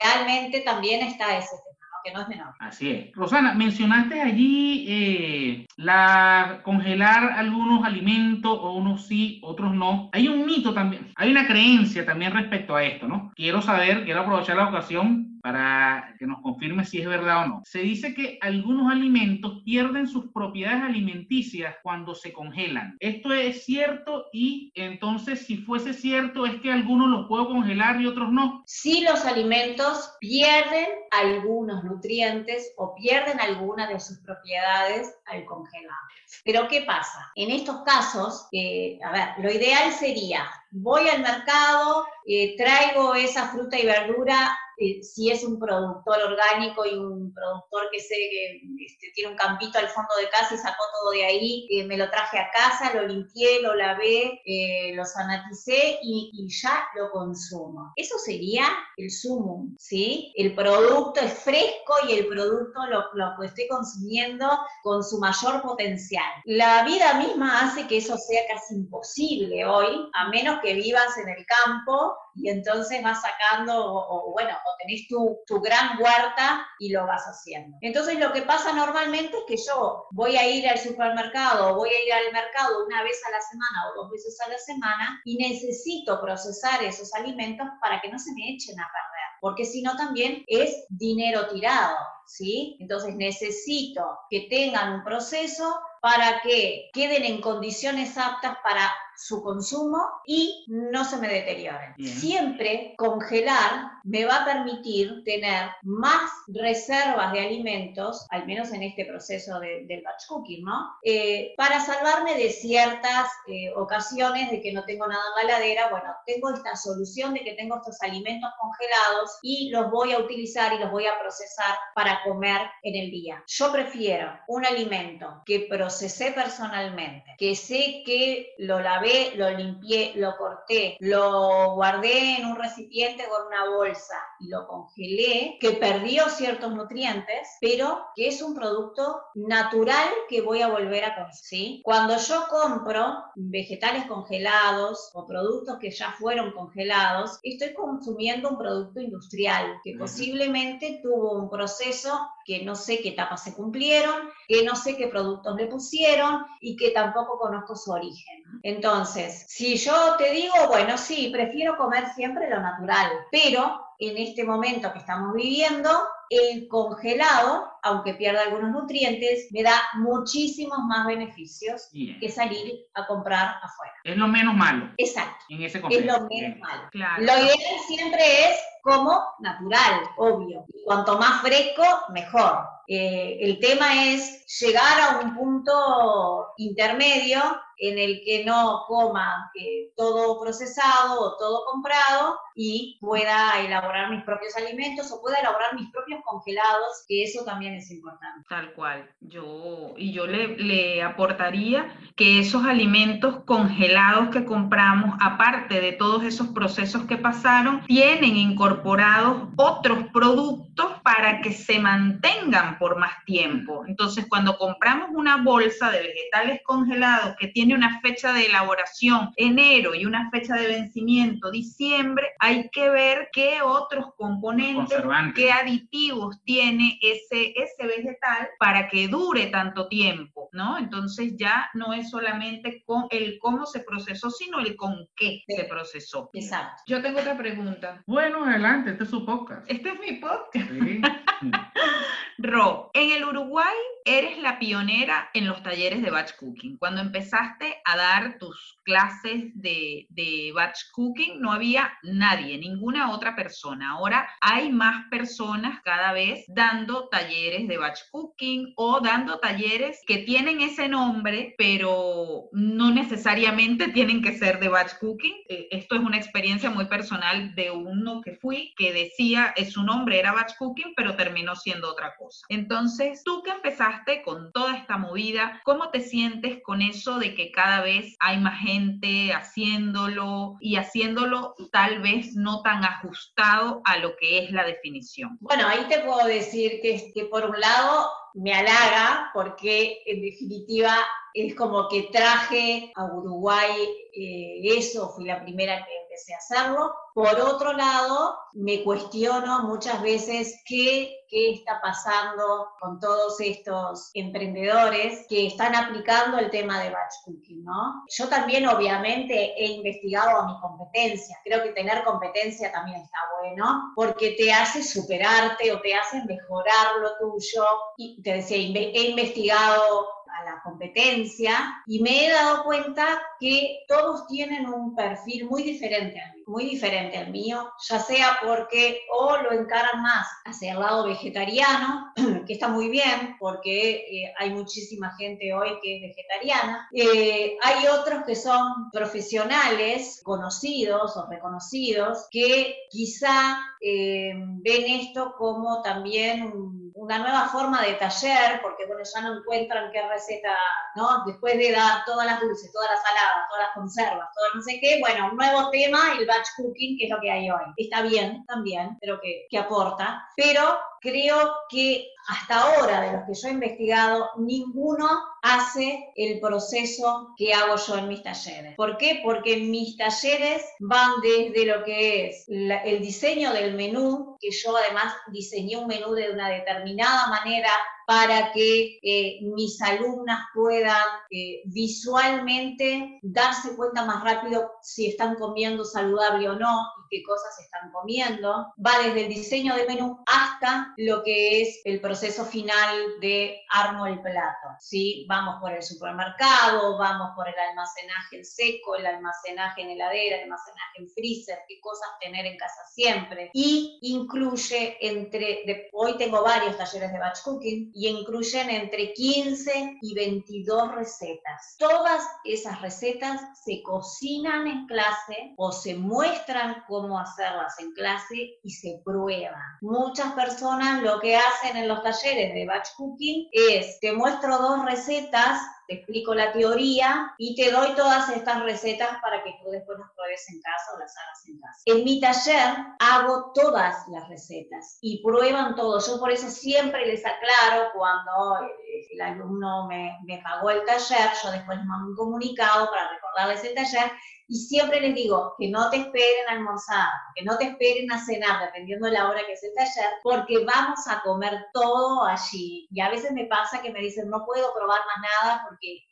Realmente también está ese tema que no es menor. Así es. Rosana, mencionaste allí eh, la congelar algunos alimentos, o unos sí, otros no. Hay un mito también, hay una creencia también respecto a esto, ¿no? Quiero saber, quiero aprovechar la ocasión para que nos confirme si es verdad o no. Se dice que algunos alimentos pierden sus propiedades alimenticias cuando se congelan. ¿Esto es cierto? Y entonces, si fuese cierto, ¿es que algunos los puedo congelar y otros no? Sí, los alimentos pierden algunos nutrientes o pierden algunas de sus propiedades al congelar. Pero ¿qué pasa? En estos casos, eh, a ver, lo ideal sería, voy al mercado, eh, traigo esa fruta y verdura eh, si es un productor orgánico y un productor que sé que este, tiene un campito al fondo de casa y sacó todo de ahí, eh, me lo traje a casa, lo limpié, lo lavé, eh, lo sanaticé y, y, ya lo consumo. Eso sería el sumum, ¿sí? El producto es fresco y el producto lo, lo estoy consumiendo con su mayor potencial. La vida misma hace que eso sea casi imposible hoy, a menos que vivas en el campo y entonces vas sacando, o, bueno, o tenés tu, tu gran huerta y lo vas haciendo. Entonces lo que pasa normalmente es que yo voy a ir al supermercado, voy a ir al mercado una vez a la semana o dos veces a la semana y necesito procesar esos alimentos para que no se me echen a perder, porque si no también es dinero tirado. ¿Sí? Entonces necesito que tengan un proceso para que queden en condiciones aptas para su consumo y no se me deterioren. Siempre congelar me va a permitir tener más reservas de alimentos, al menos en este proceso del batch cooking, ¿no? Eh, para salvarme de ciertas eh, ocasiones de que no tengo nada en la heladera, bueno, tengo esta solución de que tengo estos alimentos congelados y los voy a utilizar y los voy a procesar para comer en el día. Yo prefiero un alimento que procesé personalmente, que sé que lo lavé lo limpié, lo corté, lo guardé en un recipiente con una bolsa y lo congelé, que perdió ciertos nutrientes, pero que es un producto natural que voy a volver a consumir. Cuando yo compro vegetales congelados o productos que ya fueron congelados, estoy consumiendo un producto industrial que posiblemente tuvo un proceso que no sé qué etapas se cumplieron, que no sé qué productos le pusieron y que tampoco conozco su origen. Entonces, si yo te digo, bueno, sí, prefiero comer siempre lo natural, pero en este momento que estamos viviendo, el congelado, aunque pierda algunos nutrientes, me da muchísimos más beneficios que salir a comprar afuera. Es lo menos malo. Exacto. En ese es lo menos malo. Lo ideal siempre es como natural, obvio. cuanto más fresco, mejor. Eh, el tema es llegar a un punto intermedio en el que no coma eh, todo procesado o todo comprado y pueda elaborar mis propios alimentos o pueda elaborar mis propios congelados, que eso también es importante. Tal cual. Yo, y yo le, le aportaría que esos alimentos congelados que compramos, aparte de todos esos procesos que pasaron, tienen incorporados otros productos para que se mantengan por más tiempo. Entonces, cuando compramos una bolsa de vegetales congelados que tiene una fecha de elaboración enero y una fecha de vencimiento diciembre, hay que ver qué otros componentes, qué aditivos tiene ese, ese vegetal para que dure tanto tiempo, ¿no? Entonces ya no es solamente con el cómo se procesó, sino el con qué se procesó. Exacto. Yo tengo otra pregunta. Bueno, adelante, este es su podcast. Este es mi podcast. Sí. Ro, en el Uruguay eres la pionera en los talleres de batch cooking. Cuando empezaste a dar tus clases de, de, batch cooking, no había nadie, ninguna otra persona. Ahora hay más personas cada vez dando talleres de batch cooking o dando talleres que tienen ese nombre, pero no necesariamente tienen que ser de batch cooking. Eh, esto es una experiencia muy personal de uno que fui, que decía, su nombre era batch cooking, pero terminó siendo otra cosa. Entonces, tú que empezaste con toda esta movida, ¿cómo te sientes con eso de que cada vez hay más gente haciéndolo y haciéndolo tal vez no tan ajustado a lo que es la definición? Bueno, ahí te puedo decir que, que por un lado me halaga porque en definitiva es como que traje a Uruguay eh, eso, fui la primera que empecé a hacerlo. Por otro lado, me cuestiono muchas veces qué, qué está pasando con todos estos emprendedores que están aplicando el tema de batch cooking, ¿no? Yo también obviamente he investigado a mi competencia. Creo que tener competencia también está bueno porque te hace superarte o te hace mejorar lo tuyo. Y te decía, he investigado la competencia y me he dado cuenta que todos tienen un perfil muy diferente muy diferente al mío, ya sea porque o lo encaran más hacia el lado vegetariano, que está muy bien porque eh, hay muchísima gente hoy que es vegetariana, eh, hay otros que son profesionales conocidos o reconocidos que quizá eh, ven esto como también una nueva forma de taller, porque bueno, ya no encuentran qué receta, ¿no? Después de dar todas las dulces, todas las saladas, todas las conservas, todo no sé qué, bueno, un nuevo tema, el batch cooking, que es lo que hay hoy. Está bien también, pero que, que aporta, pero creo que hasta ahora, de los que yo he investigado, ninguno hace el proceso que hago yo en mis talleres. ¿Por qué? Porque mis talleres van desde lo que es el diseño del menú, que yo además diseñé un menú de una determinada manera para que eh, mis alumnas puedan eh, visualmente darse cuenta más rápido si están comiendo saludable o no qué cosas están comiendo. Va desde el diseño de menú hasta lo que es el proceso final de armo el plato. ¿sí? Vamos por el supermercado, vamos por el almacenaje en seco, el almacenaje en heladera, el almacenaje en freezer, qué cosas tener en casa siempre. Y incluye entre, hoy tengo varios talleres de batch cooking, y incluyen entre 15 y 22 recetas. Todas esas recetas se cocinan en clase o se muestran cómo hacerlas en clase y se prueban. Muchas personas lo que hacen en los talleres de batch cooking es, te muestro dos recetas te explico la teoría y te doy todas estas recetas para que tú después las pruebes en casa o las hagas en casa. En mi taller hago todas las recetas y prueban todo. Yo por eso siempre les aclaro cuando el alumno me, me pagó el taller, yo después les mando un comunicado para recordarles el taller y siempre les digo que no te esperen a almorzar, que no te esperen a cenar, dependiendo de la hora que es el taller, porque vamos a comer todo allí. Y a veces me pasa que me dicen, no puedo probar más nada porque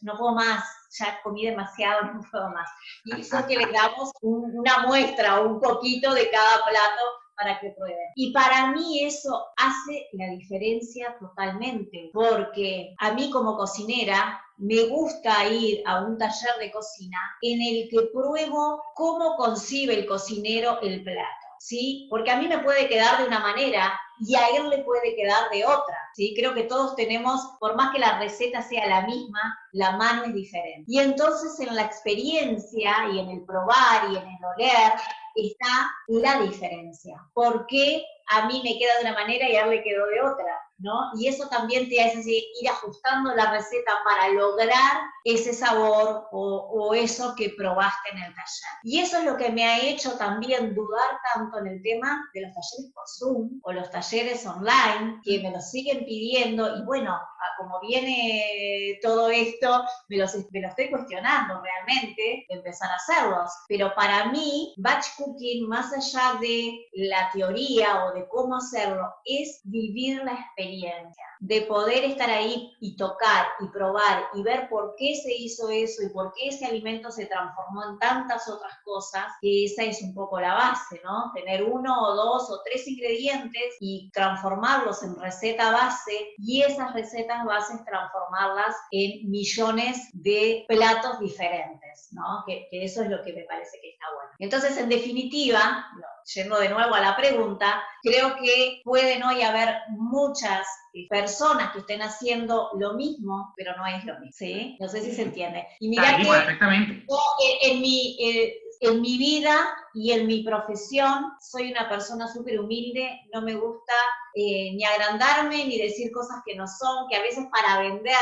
no puedo más, ya comí demasiado, no puedo más. Y eso es que les damos una muestra, un poquito de cada plato para que prueben. Y para mí eso hace la diferencia totalmente, porque a mí como cocinera me gusta ir a un taller de cocina en el que pruebo cómo concibe el cocinero el plato. ¿Sí? Porque a mí me puede quedar de una manera y a él le puede quedar de otra. ¿sí? Creo que todos tenemos, por más que la receta sea la misma, la mano es diferente. Y entonces en la experiencia y en el probar y en el oler está la diferencia. ¿Por qué a mí me queda de una manera y a él le quedó de otra? ¿no? Y eso también te hace ir ajustando la receta para lograr ese sabor o, eso que probaste en el taller. Y eso es lo que me ha hecho también dudar tanto en el tema de los talleres por Zoom o los talleres online, que me lo siguen pidiendo y bueno, como viene todo esto, me, los, me lo estoy cuestionando realmente de empezar a hacerlos. Pero para mí, batch cooking, más allá de la teoría o de cómo hacerlo, es vivir la experiencia de poder estar ahí y tocar y probar y ver por qué se hizo eso y por qué ese alimento se transformó en tantas otras cosas, esa es un poco la base, ¿no? Tener uno o dos o tres ingredientes y transformarlos en receta base y esas recetas bases transformarlas en millones de platos diferentes, ¿no? Que eso es lo que me parece que está bueno. Entonces, en definitiva, yendo de nuevo a la pregunta, creo que pueden hoy haber muchas personas que estén haciendo lo mismo, pero no es lo mismo, ¿sí? No sé si se entiende. Y mira que perfectamente. en, mi, eh, en mi vida y en mi profesión soy una persona súper humilde, no me gusta eh, ni agrandarme ni decir cosas que no son, que a veces para vender,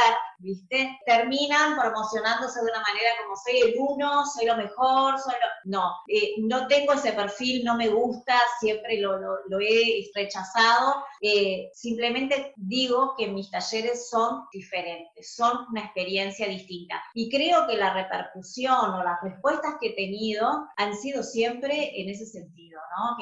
¿viste? Terminan promocionándose de una manera como soy el uno, soy lo mejor, soy lo... No, eh, no tengo ese perfil, no me gusta, siempre lo, he rechazado. Eh, simplemente digo que mis talleres son diferentes, son una experiencia distinta. Y creo que la repercusión o las respuestas que he tenido han sido siempre en ese sentido, ¿no?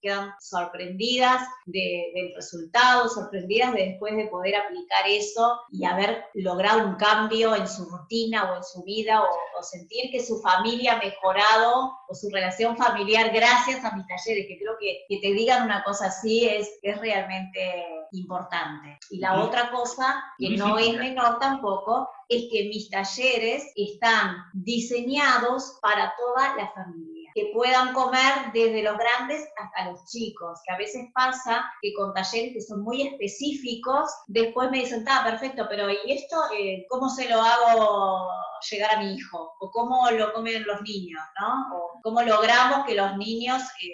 Quedan sorprendidas del resultado, sorprendidas de después de poder aplicar eso y haber logrado un cambio en su rutina o en su vida o, sentir que su familia ha mejorado o su relación familiar gracias a mis talleres, que creo que, que te digan una cosa así es, es realmente importante. Y la otra cosa, que no es menor tampoco, es que mis talleres están diseñados para toda la familia que puedan comer desde los grandes hasta los chicos, que a veces pasa que con talleres que son muy específicos, después me dicen, está perfecto, pero ¿y esto eh, cómo se lo hago llegar a mi hijo? ¿O cómo lo comen los niños? ¿no? ¿O cómo logramos que los niños eh,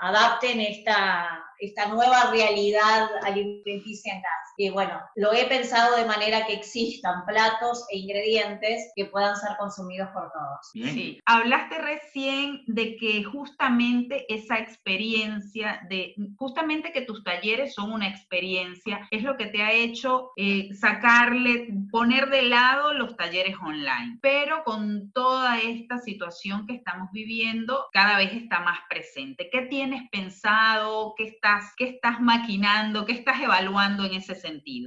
adapten esta, esta nueva realidad alimenticia en casa? Y bueno, lo he pensado de manera que existan platos e ingredientes que puedan ser consumidos por todos. Sí, hablaste recién de que justamente esa experiencia, de justamente que tus talleres son una experiencia, es lo que te ha hecho eh, sacarle, poner de lado los talleres online. Pero con toda esta situación que estamos viviendo, cada vez está más presente. ¿Qué tienes pensado? ¿Qué estás, qué estás maquinando? ¿Qué estás evaluando en ese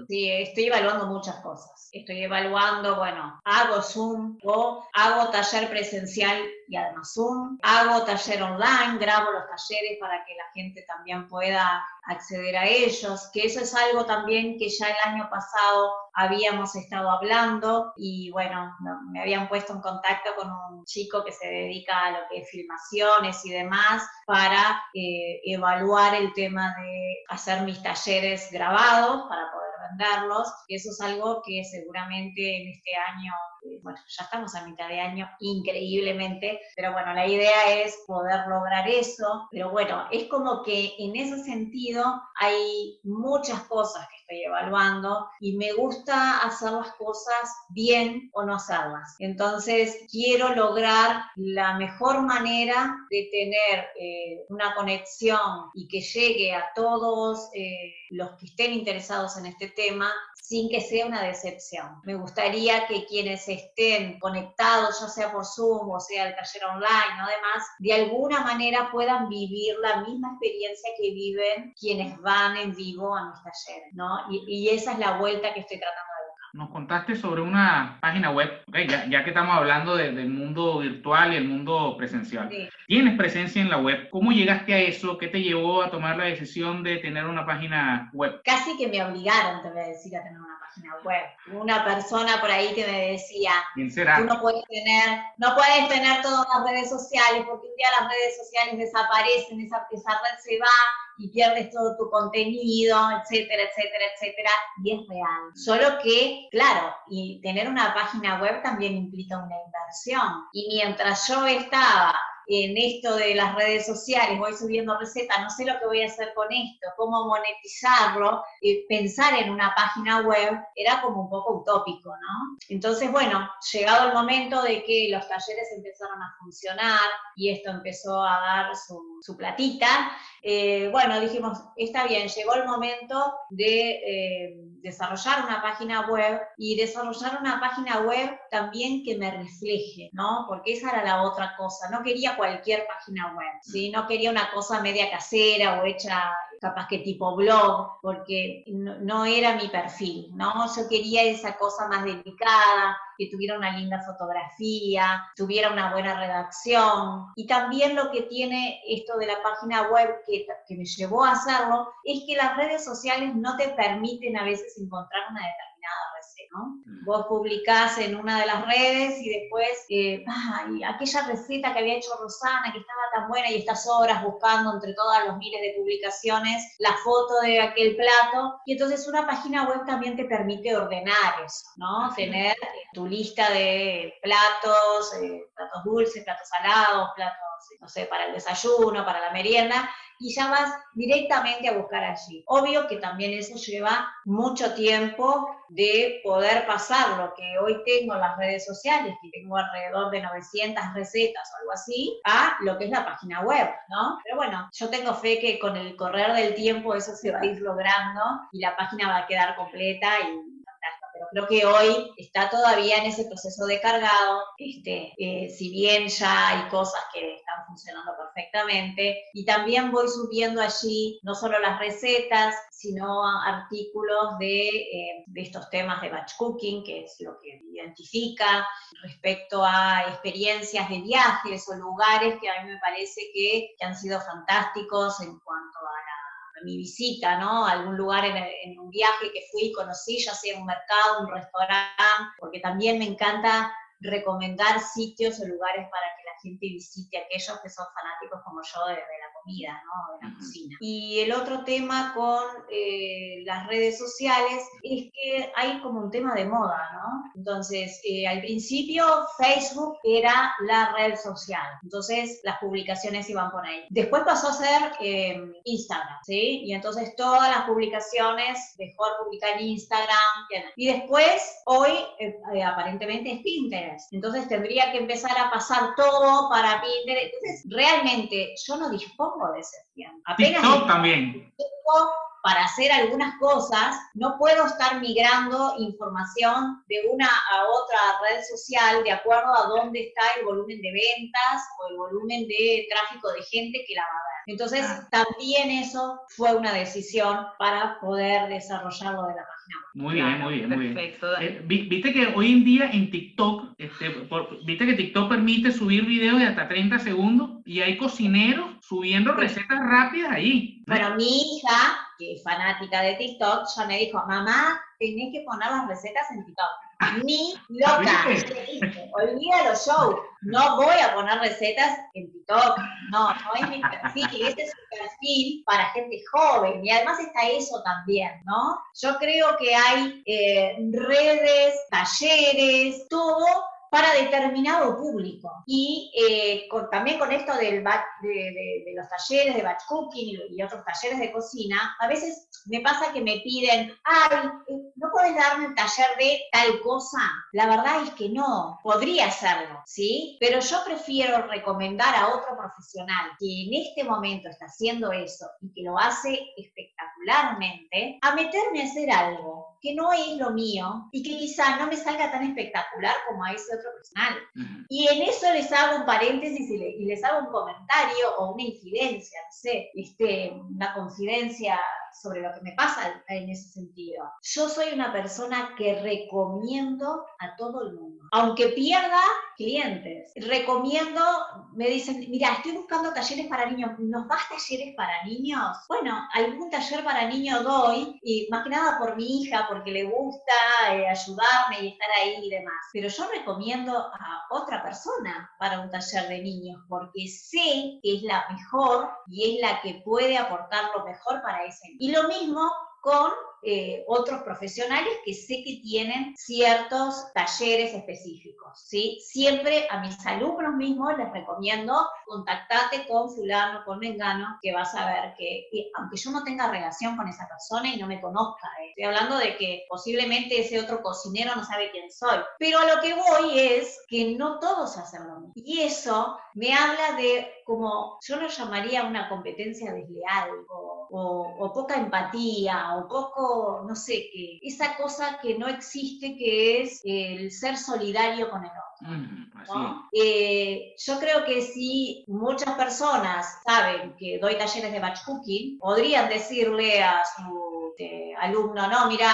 Sí, estoy evaluando muchas cosas. Estoy evaluando, bueno, hago Zoom o hago taller presencial y además Zoom, hago taller online, grabo los talleres para que la gente también pueda acceder a ellos, que eso es algo también que ya el año pasado habíamos estado hablando y bueno, me habían puesto en contacto con un chico que se dedica a lo que es filmaciones y demás para eh, evaluar el tema de hacer mis talleres grabados para poder venderlos. Y eso es algo que seguramente en este año bueno, ya estamos a mitad de año increíblemente, pero bueno, la idea es poder lograr eso, pero bueno, es como que en ese sentido hay muchas cosas que estoy evaluando y me gusta hacer las cosas bien o no hacerlas. Entonces, quiero lograr la mejor manera de tener eh, una conexión y que llegue a todos eh, los que estén interesados en este tema sin que sea una decepción. Me gustaría que quienes estén conectados, ya sea por Zoom o sea el taller online o demás, de alguna manera puedan vivir la misma experiencia que viven quienes van en vivo a mis talleres, ¿no? Y, y esa es la vuelta que estoy tratando nos contaste sobre una página web, okay, ya, que estamos hablando del mundo virtual y el mundo presencial. ¿Tienes presencia en la web? ¿Cómo llegaste a eso? ¿Qué te llevó a tomar la decisión de tener una página web? Casi que me obligaron, te voy a decir, a tener una página web. Una persona por ahí que me decía, ¿Quién será? tú no puedes tener, no puedes tener todas las redes sociales porque un día las redes sociales desaparecen, esa, esa red se va y pierdes todo tu contenido, etcétera, etcétera, etcétera, y es real. Solo que, claro, y tener una página web también implica una inversión. Y mientras yo estaba en esto de las redes sociales, voy subiendo recetas, no sé lo que voy a hacer con esto, cómo monetizarlo, pensar en una página web era como un poco utópico, ¿no? Entonces, bueno, llegado el momento de que los talleres empezaron a funcionar y esto empezó a dar su, su platita, eh, bueno, dijimos, está bien, llegó el momento de eh, desarrollar una página web y desarrollar una página web también que me refleje, ¿no? Porque esa era la otra cosa, no quería cualquier página web, ¿sí? No quería una cosa media casera o hecha capaz que tipo blog, porque no, era mi perfil, ¿no? Yo quería esa cosa más delicada, que tuviera una linda fotografía, tuviera una buena redacción. Y también lo que tiene esto de la página web que, que me llevó a hacerlo es que las redes sociales no te permiten a veces encontrar una determinada Mm. Vos publicás en una de las redes y después, eh, aquella receta que había hecho Rosana, que estaba tan buena y estas horas buscando entre todas los miles de publicaciones la foto de aquel plato. Y entonces una página web también te permite ordenar eso, ¿no? Tener tu lista de platos, eh, platos dulces, platos salados, platos, no sé, para el desayuno, para la merienda, y ya vas directamente a buscar allí. Obvio que también eso lleva mucho tiempo de poder pasar lo que hoy tengo en las redes sociales, que tengo alrededor de 900 recetas o algo así, a lo que es la página web, ¿no? Pero bueno, yo tengo fe que con el correr del tiempo eso se va a ir logrando y la página va a quedar completa y creo que hoy está todavía en ese proceso de cargado, este, eh, si bien ya hay cosas que están funcionando perfectamente, y también voy subiendo allí no solo las recetas, sino artículos de, eh, de estos temas de batch cooking, que es lo que identifica, respecto a experiencias de viajes o lugares que a mí me parece que, que han sido fantásticos en cuanto a la mi visita, ¿no? A algún lugar en, un viaje que fui y conocí, ya sea un mercado, un restaurante, porque también me encanta recomendar sitios o lugares para que la gente visite, aquellos que son fanáticos como yo de, de la comida ¿no? De la cocina. Y el otro tema con eh, las redes sociales es que hay como un tema de moda, ¿no? Entonces, eh, al principio Facebook era la red social, entonces las publicaciones iban por ahí. Después pasó a ser em, Instagram, ¿sí? Y entonces todas las publicaciones mejor publicar en Instagram. Y después, hoy eh, aparentemente es Pinterest. Entonces tendría que empezar a pasar todo para Pinterest. Entonces, realmente yo no dispongo de ese tiempo. Apenas TikTok también para hacer algunas cosas, no puedo estar migrando información de una a otra red social de acuerdo a dónde está el volumen de ventas o el volumen de tráfico de gente que la va a ver. Entonces, ah. también eso fue una decisión para poder desarrollarlo de la página Muy bien, muy bien, muy bien. Eh, viste que hoy en día en TikTok, este, viste que TikTok permite subir videos de hasta 30 segundos y hay cocineros subiendo recetas rápidas ahí. Pero mi hija, que es fanática de TikTok, ya me dijo, mamá, tenés que poner las recetas en TikTok. Ni loca. Olvida los shows. No voy a poner recetas en TikTok. No, no es mi perfil. Este es un perfil para gente joven. Y además está eso también, ¿no? Yo creo que hay eh, redes, talleres, todo para determinado público. Y eh, también con esto de, los talleres de batch cooking y, otros talleres de cocina, a veces me pasa que me piden, ay, eh, ¿no puedes darme un taller de tal cosa? La verdad es que no, podría hacerlo, ¿sí? Pero yo prefiero recomendar a otro profesional que en este momento está haciendo eso y que lo hace espectacularmente, a meterme a hacer algo que no es lo mío y que quizá no me salga tan espectacular como a ese otro personal. Y en eso les hago un paréntesis y, les hago un comentario o una incidencia, no sé, este, una confidencia sobre lo que me pasa en ese sentido. Yo soy una persona que recomiendo a todo el mundo, aunque pierda clientes. Recomiendo, me dicen, mira, estoy buscando talleres para niños, ¿nos das talleres para niños? Bueno, algún taller para niños doy, y más que nada por mi hija, porque le gusta eh, ayudarme y estar ahí y demás. Pero yo recomiendo a otra persona para un taller de niños, porque sé que es la mejor y es la que puede aportar lo mejor para ese niño. Y lo mismo con eh, otros profesionales que sé que tienen ciertos talleres específicos, ¿sí? Siempre a mis alumnos mismos les recomiendo contactate con fulano, con mengano, que vas a ver que, aunque yo no tenga relación con esa persona y no me conozca, ¿eh? estoy hablando de que posiblemente ese otro cocinero no sabe quién soy, pero a lo que voy es que no todos hacen lo mismo. Y eso me habla de como, yo lo llamaría una competencia desleal o poca empatía o poco no sé, qué, esa cosa que no existe que es el ser solidario con el otro. Eh, yo creo que si muchas personas saben que doy talleres de batch cooking, podrían decirle a su este, alumno, no, mira,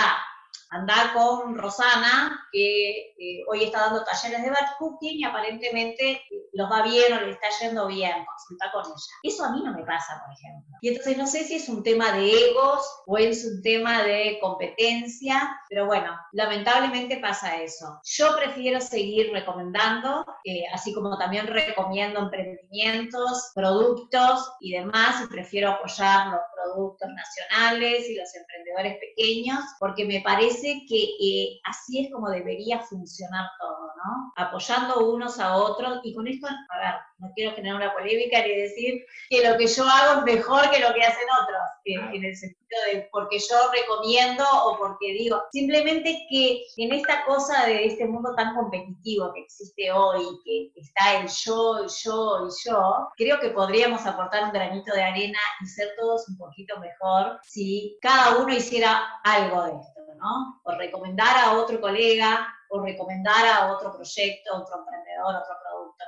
anda con Rosana, que eh, hoy está dando talleres de batch cooking y aparentemente los va bien o le está yendo bien, consulta con ella. Eso a mí no me pasa, por ejemplo. Y entonces no sé si es un tema de egos o es un tema de competencia, pero bueno, lamentablemente pasa eso. Yo prefiero seguir recomendando, eh, así como también recomiendo emprendimientos, productos y demás, y prefiero apoyar productos nacionales y los emprendedores pequeños, porque me parece que eh, así es como debería funcionar todo, ¿no? Apoyando unos a otros y con esto, a ver, no quiero generar una polémica ni decir que lo que yo hago es mejor que lo que hacen otros, en el sentido de porque yo recomiendo o porque digo, simplemente que en esta cosa de este mundo tan competitivo que existe hoy, que está el yo, yo y yo, creo que podríamos aportar un granito de arena y ser todos un poquito mejor si cada uno hiciera algo de esto, ¿no? O recomendar a otro colega, o recomendar a otro proyecto, otro emprendedor, otro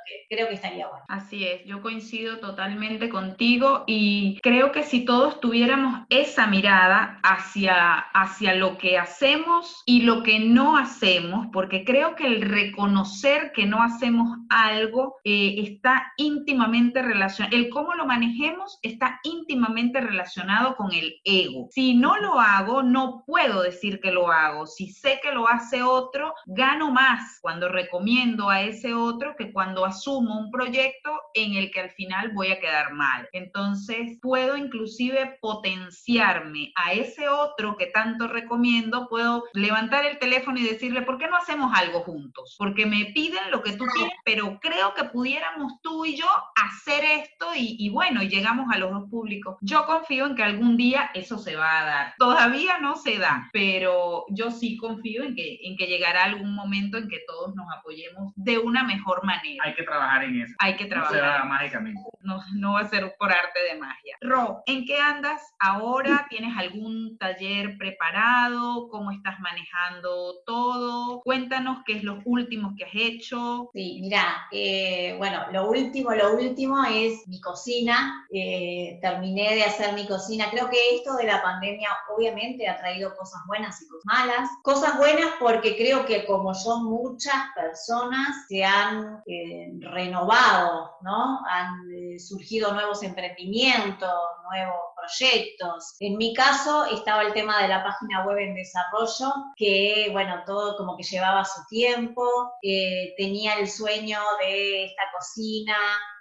que creo que estaría bueno. Así es, yo coincido totalmente contigo y creo que si todos tuviéramos esa mirada hacia, hacia lo que hacemos y lo que no hacemos, porque creo que el reconocer que no hacemos algo eh, está íntimamente relacionado, el cómo lo manejemos está íntimamente relacionado con el ego. Si no lo hago, no puedo decir que lo hago. Si sé que lo hace otro, gano más cuando recomiendo a ese otro que cuando asumo un proyecto en el que al final voy a quedar mal. Entonces, puedo inclusive potenciarme a ese otro que tanto recomiendo, puedo levantar el teléfono y decirle, ¿por qué no hacemos algo juntos? Porque me piden lo que tú tienes, pero creo que pudiéramos tú y yo hacer esto y, y bueno, llegamos a los dos públicos. Yo confío en que algún día eso se va a dar. Todavía no se da, pero yo sí confío en que, en que llegará algún momento en que todos nos apoyemos de una mejor manera. Hay que trabajar en eso. Hay que trabajar. No se mágicamente. No, no va a ser por arte de magia. Ro, ¿en qué andas ahora? ¿Tienes algún taller preparado? ¿Cómo estás manejando todo? Cuéntanos qué es lo último que has hecho. Sí, mira, eh, bueno, lo último, lo último es mi cocina. Eh, terminé de hacer mi cocina. Creo que esto de la pandemia obviamente ha traído cosas buenas y cosas malas. Cosas buenas porque creo que como son muchas personas, se han eh, renovado, ¿no? Han surgido nuevos emprendimientos, nuevos proyectos. En mi caso estaba el tema de la página web en desarrollo, que bueno, todo como que llevaba su tiempo, eh, tenía el sueño de esta cocina,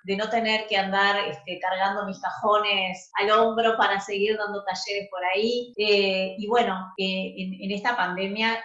de no tener que andar este, cargando mis cajones al hombro para seguir dando talleres por ahí. Eh, y bueno, eh, en, en, esta pandemia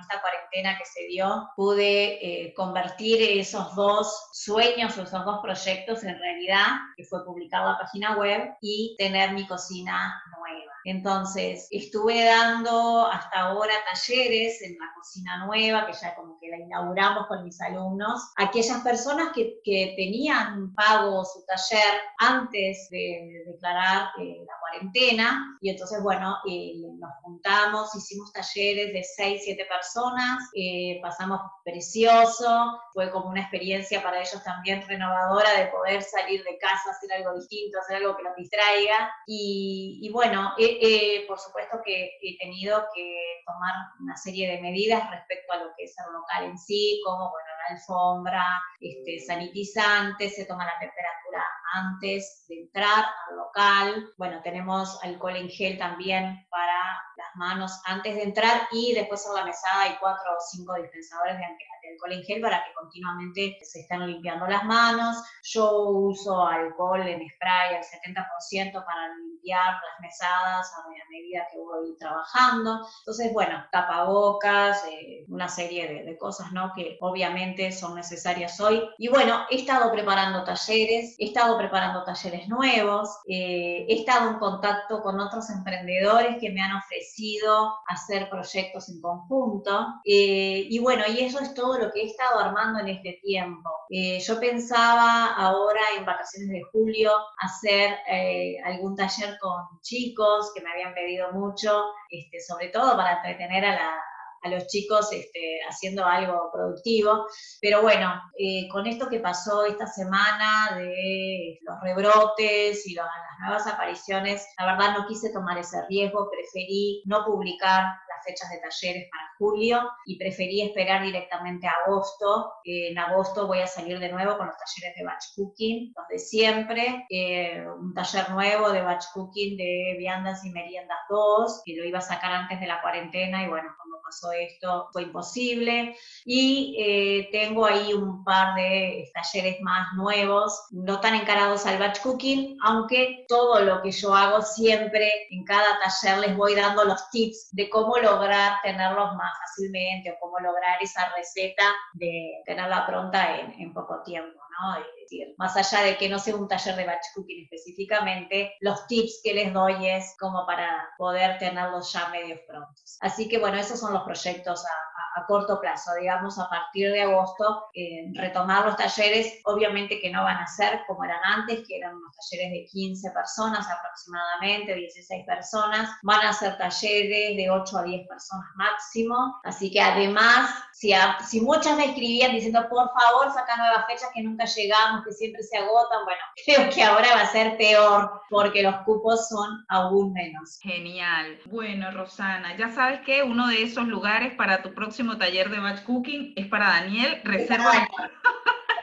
esta cuarentena que se dio, pude eh, convertir esos dos sueños o esos dos proyectos en realidad, que fue publicar la página web y tener mi cocina nueva. Entonces, estuve dando hasta ahora talleres en la cocina nueva, que ya como que la inauguramos con mis alumnos. Aquellas personas que, tenían pago su taller antes de declarar eh, la cuarentena, y entonces, bueno, eh, nos juntamos, hicimos talleres de 6, 7 personas, eh, pasamos precioso, fue como una experiencia para ellos también renovadora de poder salir de casa, hacer algo distinto, hacer algo que los distraiga. Y, y bueno, eh, por supuesto que he tenido que tomar una serie de medidas respecto a lo que es el local en sí, como bueno, la alfombra, este, sanitizante, se toma la temperatura antes de entrar al local. Bueno, tenemos alcohol en gel también para las manos antes de entrar y después en la mesada hay cuatro o cinco dispensadores de alcohol en gel para que continuamente se estén limpiando las manos. Yo uso alcohol en spray al 70% para limpiar las mesadas a medida que voy trabajando. Entonces, bueno, tapabocas, eh, una serie de, de, cosas, ¿no? Que obviamente son necesarias hoy. Y bueno, he estado preparando talleres, he estado preparando talleres nuevos, eh, he estado en contacto con otros emprendedores que me han ofrecido hacer proyectos en conjunto. Eh, y bueno, y eso es todo lo que he estado armando en este tiempo. Eh, yo pensaba ahora en vacaciones de julio hacer eh, algún taller con chicos que me habían pedido mucho, este, sobre todo para entretener a la, a los chicos este, haciendo algo productivo. Pero bueno, eh, con esto que pasó esta semana de los rebrotes y las nuevas apariciones, la verdad no quise tomar ese riesgo, preferí no publicar las fechas de talleres para julio y preferí esperar directamente a agosto. Eh, en agosto voy a salir de nuevo con los talleres de batch cooking, los de siempre, eh, un taller nuevo de batch cooking de viandas y meriendas 2, que lo iba a sacar antes de la cuarentena y bueno, cuando pasó esto fue imposible. Y eh, tengo ahí un par de talleres más nuevos, no tan encarados al batch cooking, aunque todo lo que yo hago siempre en cada taller les voy dando los tips de cómo lograr tenerlos más fácilmente o cómo lograr esa receta de tenerla pronta en, en poco tiempo. ¿No? Es decir, más allá de que no sea un taller de batch cooking específicamente, los tips que les doy es como para poder tenerlos ya medios prontos. Así que bueno, esos son los proyectos a, a, corto plazo, digamos, a partir de agosto, eh, retomar los talleres, obviamente que no van a ser como eran antes, que eran unos talleres de 15 personas aproximadamente, 16 personas, van a ser talleres de 8 a 10 personas máximo, así que además, si, si muchas me escribían diciendo, por favor, saca nuevas fechas que nunca llegamos, que siempre se agotan, bueno, creo que ahora va a ser peor porque los cupos son aún menos. Genial. Bueno, Rosana, ya sabes que uno de esos lugares para tu próximo taller de batch cooking es para Daniel, reserva.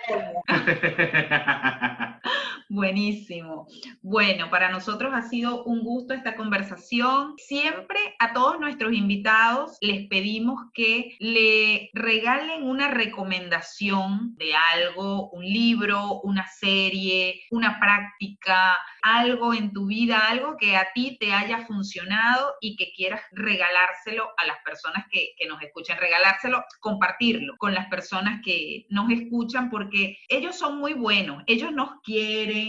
Buenísimo. Bueno, para nosotros ha sido un gusto esta conversación. Siempre a todos nuestros invitados les pedimos que le regalen una recomendación de algo, un libro, una serie, una práctica, algo en tu vida, algo que a ti te haya funcionado y que quieras regalárselo a las personas que, que nos escuchan, regalárselo, compartirlo con las personas que nos escuchan porque ellos son muy buenos, ellos nos quieren,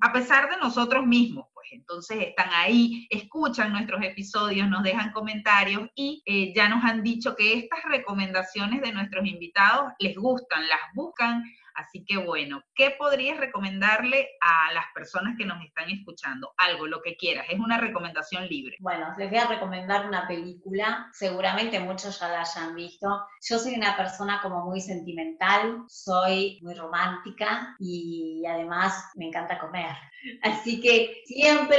a pesar de nosotros mismos. Pues entonces están ahí, escuchan nuestros episodios, nos dejan comentarios y eh, ya nos han dicho que estas recomendaciones de nuestros invitados les gustan, las buscan Así que bueno, ¿qué podrías recomendarle a las personas que nos están escuchando? Algo, lo que quieras, es una recomendación libre. Bueno, les voy a recomendar una película, seguramente muchos ya la hayan visto. Yo soy una persona como muy sentimental, soy muy romántica y además me encanta comer. Así que siempre,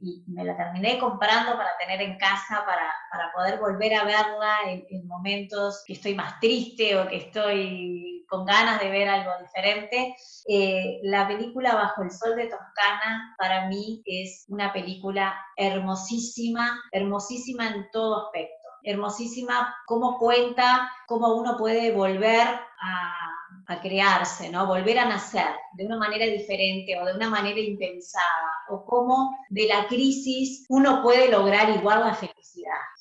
y me la terminé comprando para tener en casa, para, para poder volver a verla en, en momentos que estoy más triste o que estoy con ganas de ver algo diferente. Eh, la película Bajo el Sol de Toscana para mí es una película hermosísima, hermosísima en todo aspecto. Hermosísima cómo cuenta, cómo uno puede volver a, a crearse, ¿no? volver a nacer de una manera diferente o de una manera impensada, o cómo de la crisis uno puede lograr igual la felicidad.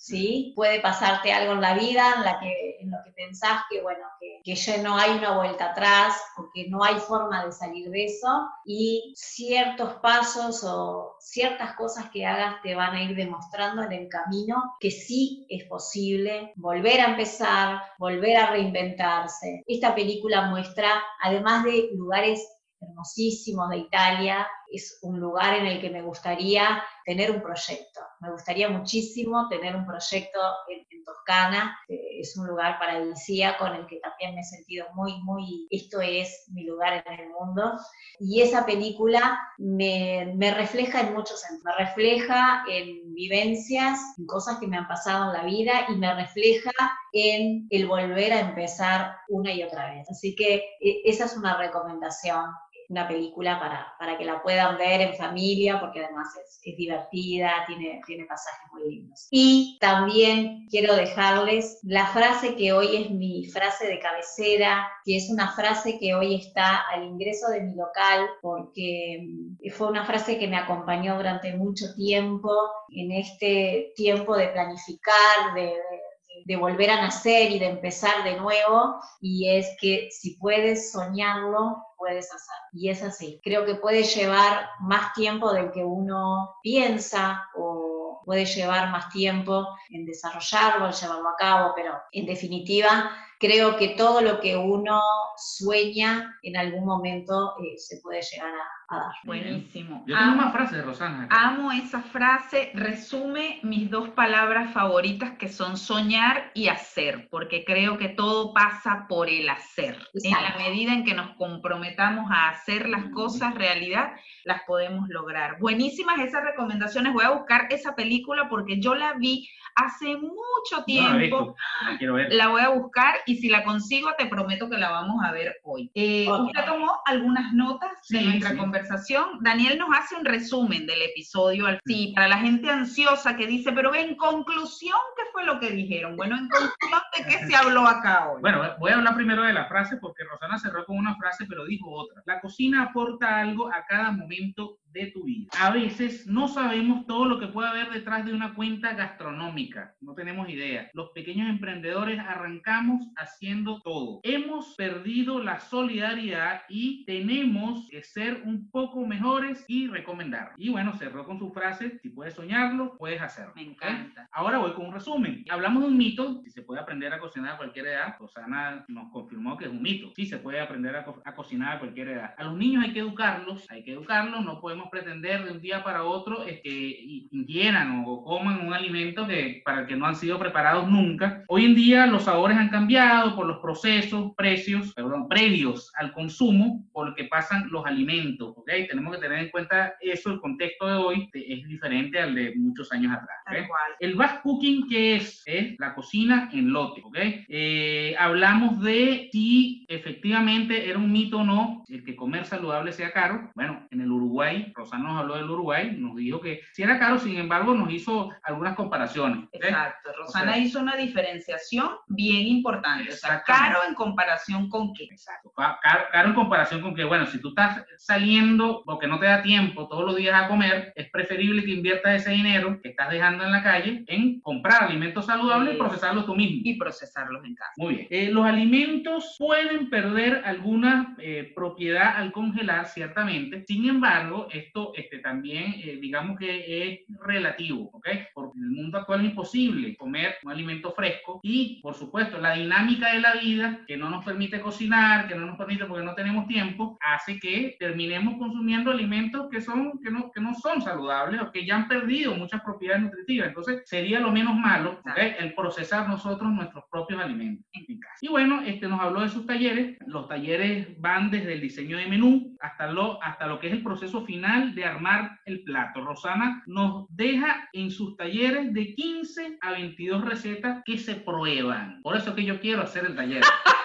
¿sí? Puede pasarte algo en la vida en, la que, en lo que pensás que, bueno, que, que ya no hay una vuelta atrás o que no hay forma de salir de eso y ciertos pasos o ciertas cosas que hagas te van a ir demostrando en el camino que sí es posible volver a empezar, volver a reinventarse. Esta película muestra, además de lugares hermosísimos de Italia, es un lugar en el que me gustaría tener un proyecto. Me gustaría muchísimo tener un proyecto en, Toscana. Eh, es un lugar paradisíaco en el que también me he sentido muy, muy, esto es mi lugar en el mundo. Y esa película me, me refleja en muchos sentidos. Me refleja en vivencias, en cosas que me han pasado en la vida y me refleja en el volver a empezar una y otra vez. Así que eh, esa es una recomendación una película para, para, que la puedan ver en familia, porque además es, es, divertida, tiene, tiene pasajes muy lindos. Y también quiero dejarles la frase que hoy es mi frase de cabecera, que es una frase que hoy está al ingreso de mi local, porque mm, fue una frase que me acompañó durante mucho tiempo, en este tiempo de planificar, de, de de volver a nacer y de empezar de nuevo, y es que si puedes soñarlo, puedes hacer. Y es así. Creo que puede llevar más tiempo del que uno piensa o puede llevar más tiempo en desarrollarlo, en llevarlo a cabo, pero en definitiva creo que todo lo que uno sueña en algún momento eh, se puede llegar a, a dar. Buenísimo. Yo tengo amo, una frase de Rosana. Acá. Amo esa frase, resume mis dos palabras favoritas que son soñar y hacer, porque creo que todo pasa por el hacer. Exacto. En la medida en que nos comprometamos a hacer las cosas realidad, las podemos lograr. Buenísimas esas recomendaciones. Voy a buscar esa película porque yo la vi hace mucho tiempo. No, la, quiero ver. la voy a buscar y si la consigo te prometo que la vamos a ver hoy. Eh, okay. Usted tomó algunas notas de sí, nuestra sí. conversación. Daniel nos hace un resumen del episodio. Sí, para la gente ansiosa que dice, pero en conclusión, ¿qué fue lo que dijeron? Bueno, en conclusión, ¿de qué se habló acá hoy? Bueno, voy a hablar primero de la frase porque Rosana cerró con una frase, pero dijo otra. La cocina aporta algo a cada momento de tu vida. A veces no sabemos todo lo que puede haber detrás de una cuenta gastronómica, no tenemos idea. Los pequeños emprendedores arrancamos haciendo todo. Hemos perdido la solidaridad y tenemos que ser un poco mejores y recomendar. Y bueno, cerró con su frase, si puedes soñarlo, puedes hacerlo. Me encanta. Ahora voy con un resumen. Hablamos de un mito, si se puede aprender a cocinar a cualquier edad, Rosana nos confirmó que es un mito. Sí se puede aprender a, co a cocinar a cualquier edad. A los niños hay que educarlos, hay que educarlos, no podemos podemos pretender de un día para otro es que ingieran o coman un alimento que, para el que no han sido preparados nunca. Hoy en día los sabores han cambiado por los procesos, precios, perdón, previos al consumo por el que pasan los alimentos. ¿okay? Tenemos que tener en cuenta eso, el contexto de hoy es diferente al de muchos años atrás. ¿okay? El batch cooking, ¿qué es? Es la cocina en lote. ¿okay? Eh, hablamos de si efectivamente era un mito o no el que comer saludable sea caro. Bueno, en el Uruguay, Rosana nos habló del Uruguay, nos dijo que si era caro, sin embargo, nos hizo algunas comparaciones. Exacto, Rosana hizo una diferenciación bien importante. O sea, caro en comparación con qué. Exacto, caro, caro, en comparación con que, bueno, si tú estás saliendo porque no te da tiempo todos los días a comer, es preferible que inviertas ese dinero que estás dejando en la calle en comprar alimentos saludables y procesarlos tú mismo. Y procesarlos en casa. Muy bien. Eh, los alimentos pueden perder alguna eh, propiedad al congelar, ciertamente. Sin embargo, esto este, también, eh, digamos que es relativo, ¿ok? Porque en el mundo actual es imposible comer un alimento fresco y, por supuesto, la dinámica de la vida que no nos permite cocinar, que no nos permite porque no tenemos tiempo, hace que terminemos consumiendo alimentos que, son, que, no, que no son saludables o que ya han perdido muchas propiedades nutritivas. Entonces, sería lo menos malo ¿okay? el procesar nosotros nuestros propios alimentos en casa. Y bueno, este nos habló de sus talleres. Los talleres van desde el diseño de menú hasta lo, hasta lo que es el proceso final de armar el plato. Rosana nos deja en sus talleres de 15 a 22 recetas que se prueban. Por eso que yo quiero hacer el taller.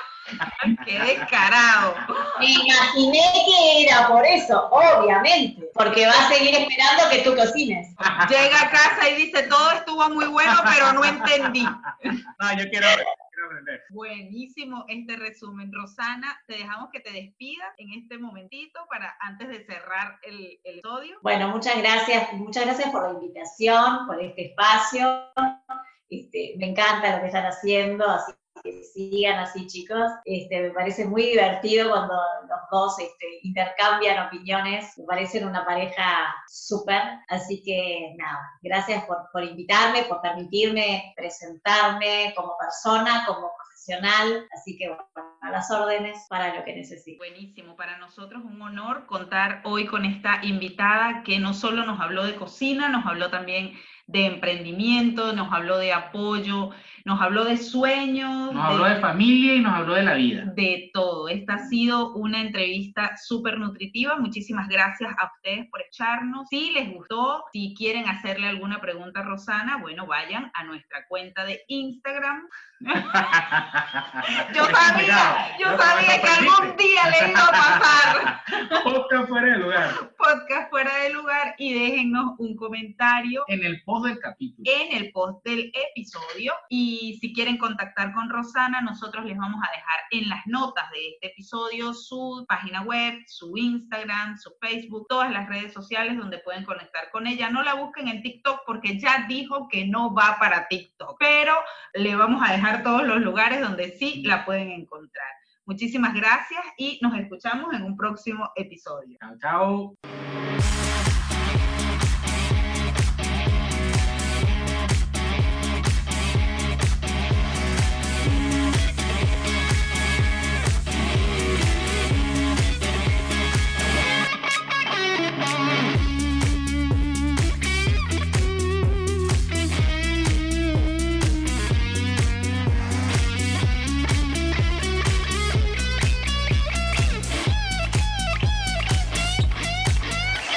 ¡Qué descarado! Me imaginé que era por eso, obviamente, porque va a seguir esperando que tú cocines. Llega a casa y dice, todo estuvo muy bueno, pero no entendí. No, yo quiero aprender. Buenísimo este resumen. Rosana, te dejamos que te despidas en este momentito para antes de cerrar el, el episodio. Bueno, muchas gracias, muchas gracias por la invitación, por este espacio. Este, me encanta lo que están haciendo, así que sigan así, chicos. Este, me parece muy divertido cuando los dos este, intercambian opiniones. Me parecen una pareja súper. Así que nada, gracias por, por invitarme, por permitirme presentarme como persona, como profesional. Así que bueno, a las órdenes para lo que necesite. Buenísimo, para nosotros un honor contar hoy con esta invitada que no solo nos habló de cocina, nos habló también de emprendimiento, nos habló de apoyo, nos habló de sueños. Nos habló de familia y nos habló de la vida. De todo. Esta ha sido una entrevista súper nutritiva. Muchísimas gracias a ustedes por echarnos. Si les gustó, si quieren hacerle alguna pregunta a Rosana, bueno, vayan a nuestra cuenta de Instagram. yo sabía, yo sabía que algún día le iba a pasar. Podcast fuera de lugar. Podcast fuera de lugar y déjennos un comentario. En el post del capítulo. En el post del episodio. Y si quieren contactar con Rosana, nosotros les vamos a dejar en las notas de este episodio su página web, su Instagram, su Facebook, todas las redes sociales donde pueden conectar con ella. No la busquen en TikTok porque ya dijo que no va para TikTok, pero le vamos a dejar todos los lugares donde sí la pueden encontrar. Muchísimas gracias y nos escuchamos en un próximo episodio. Chao, chao.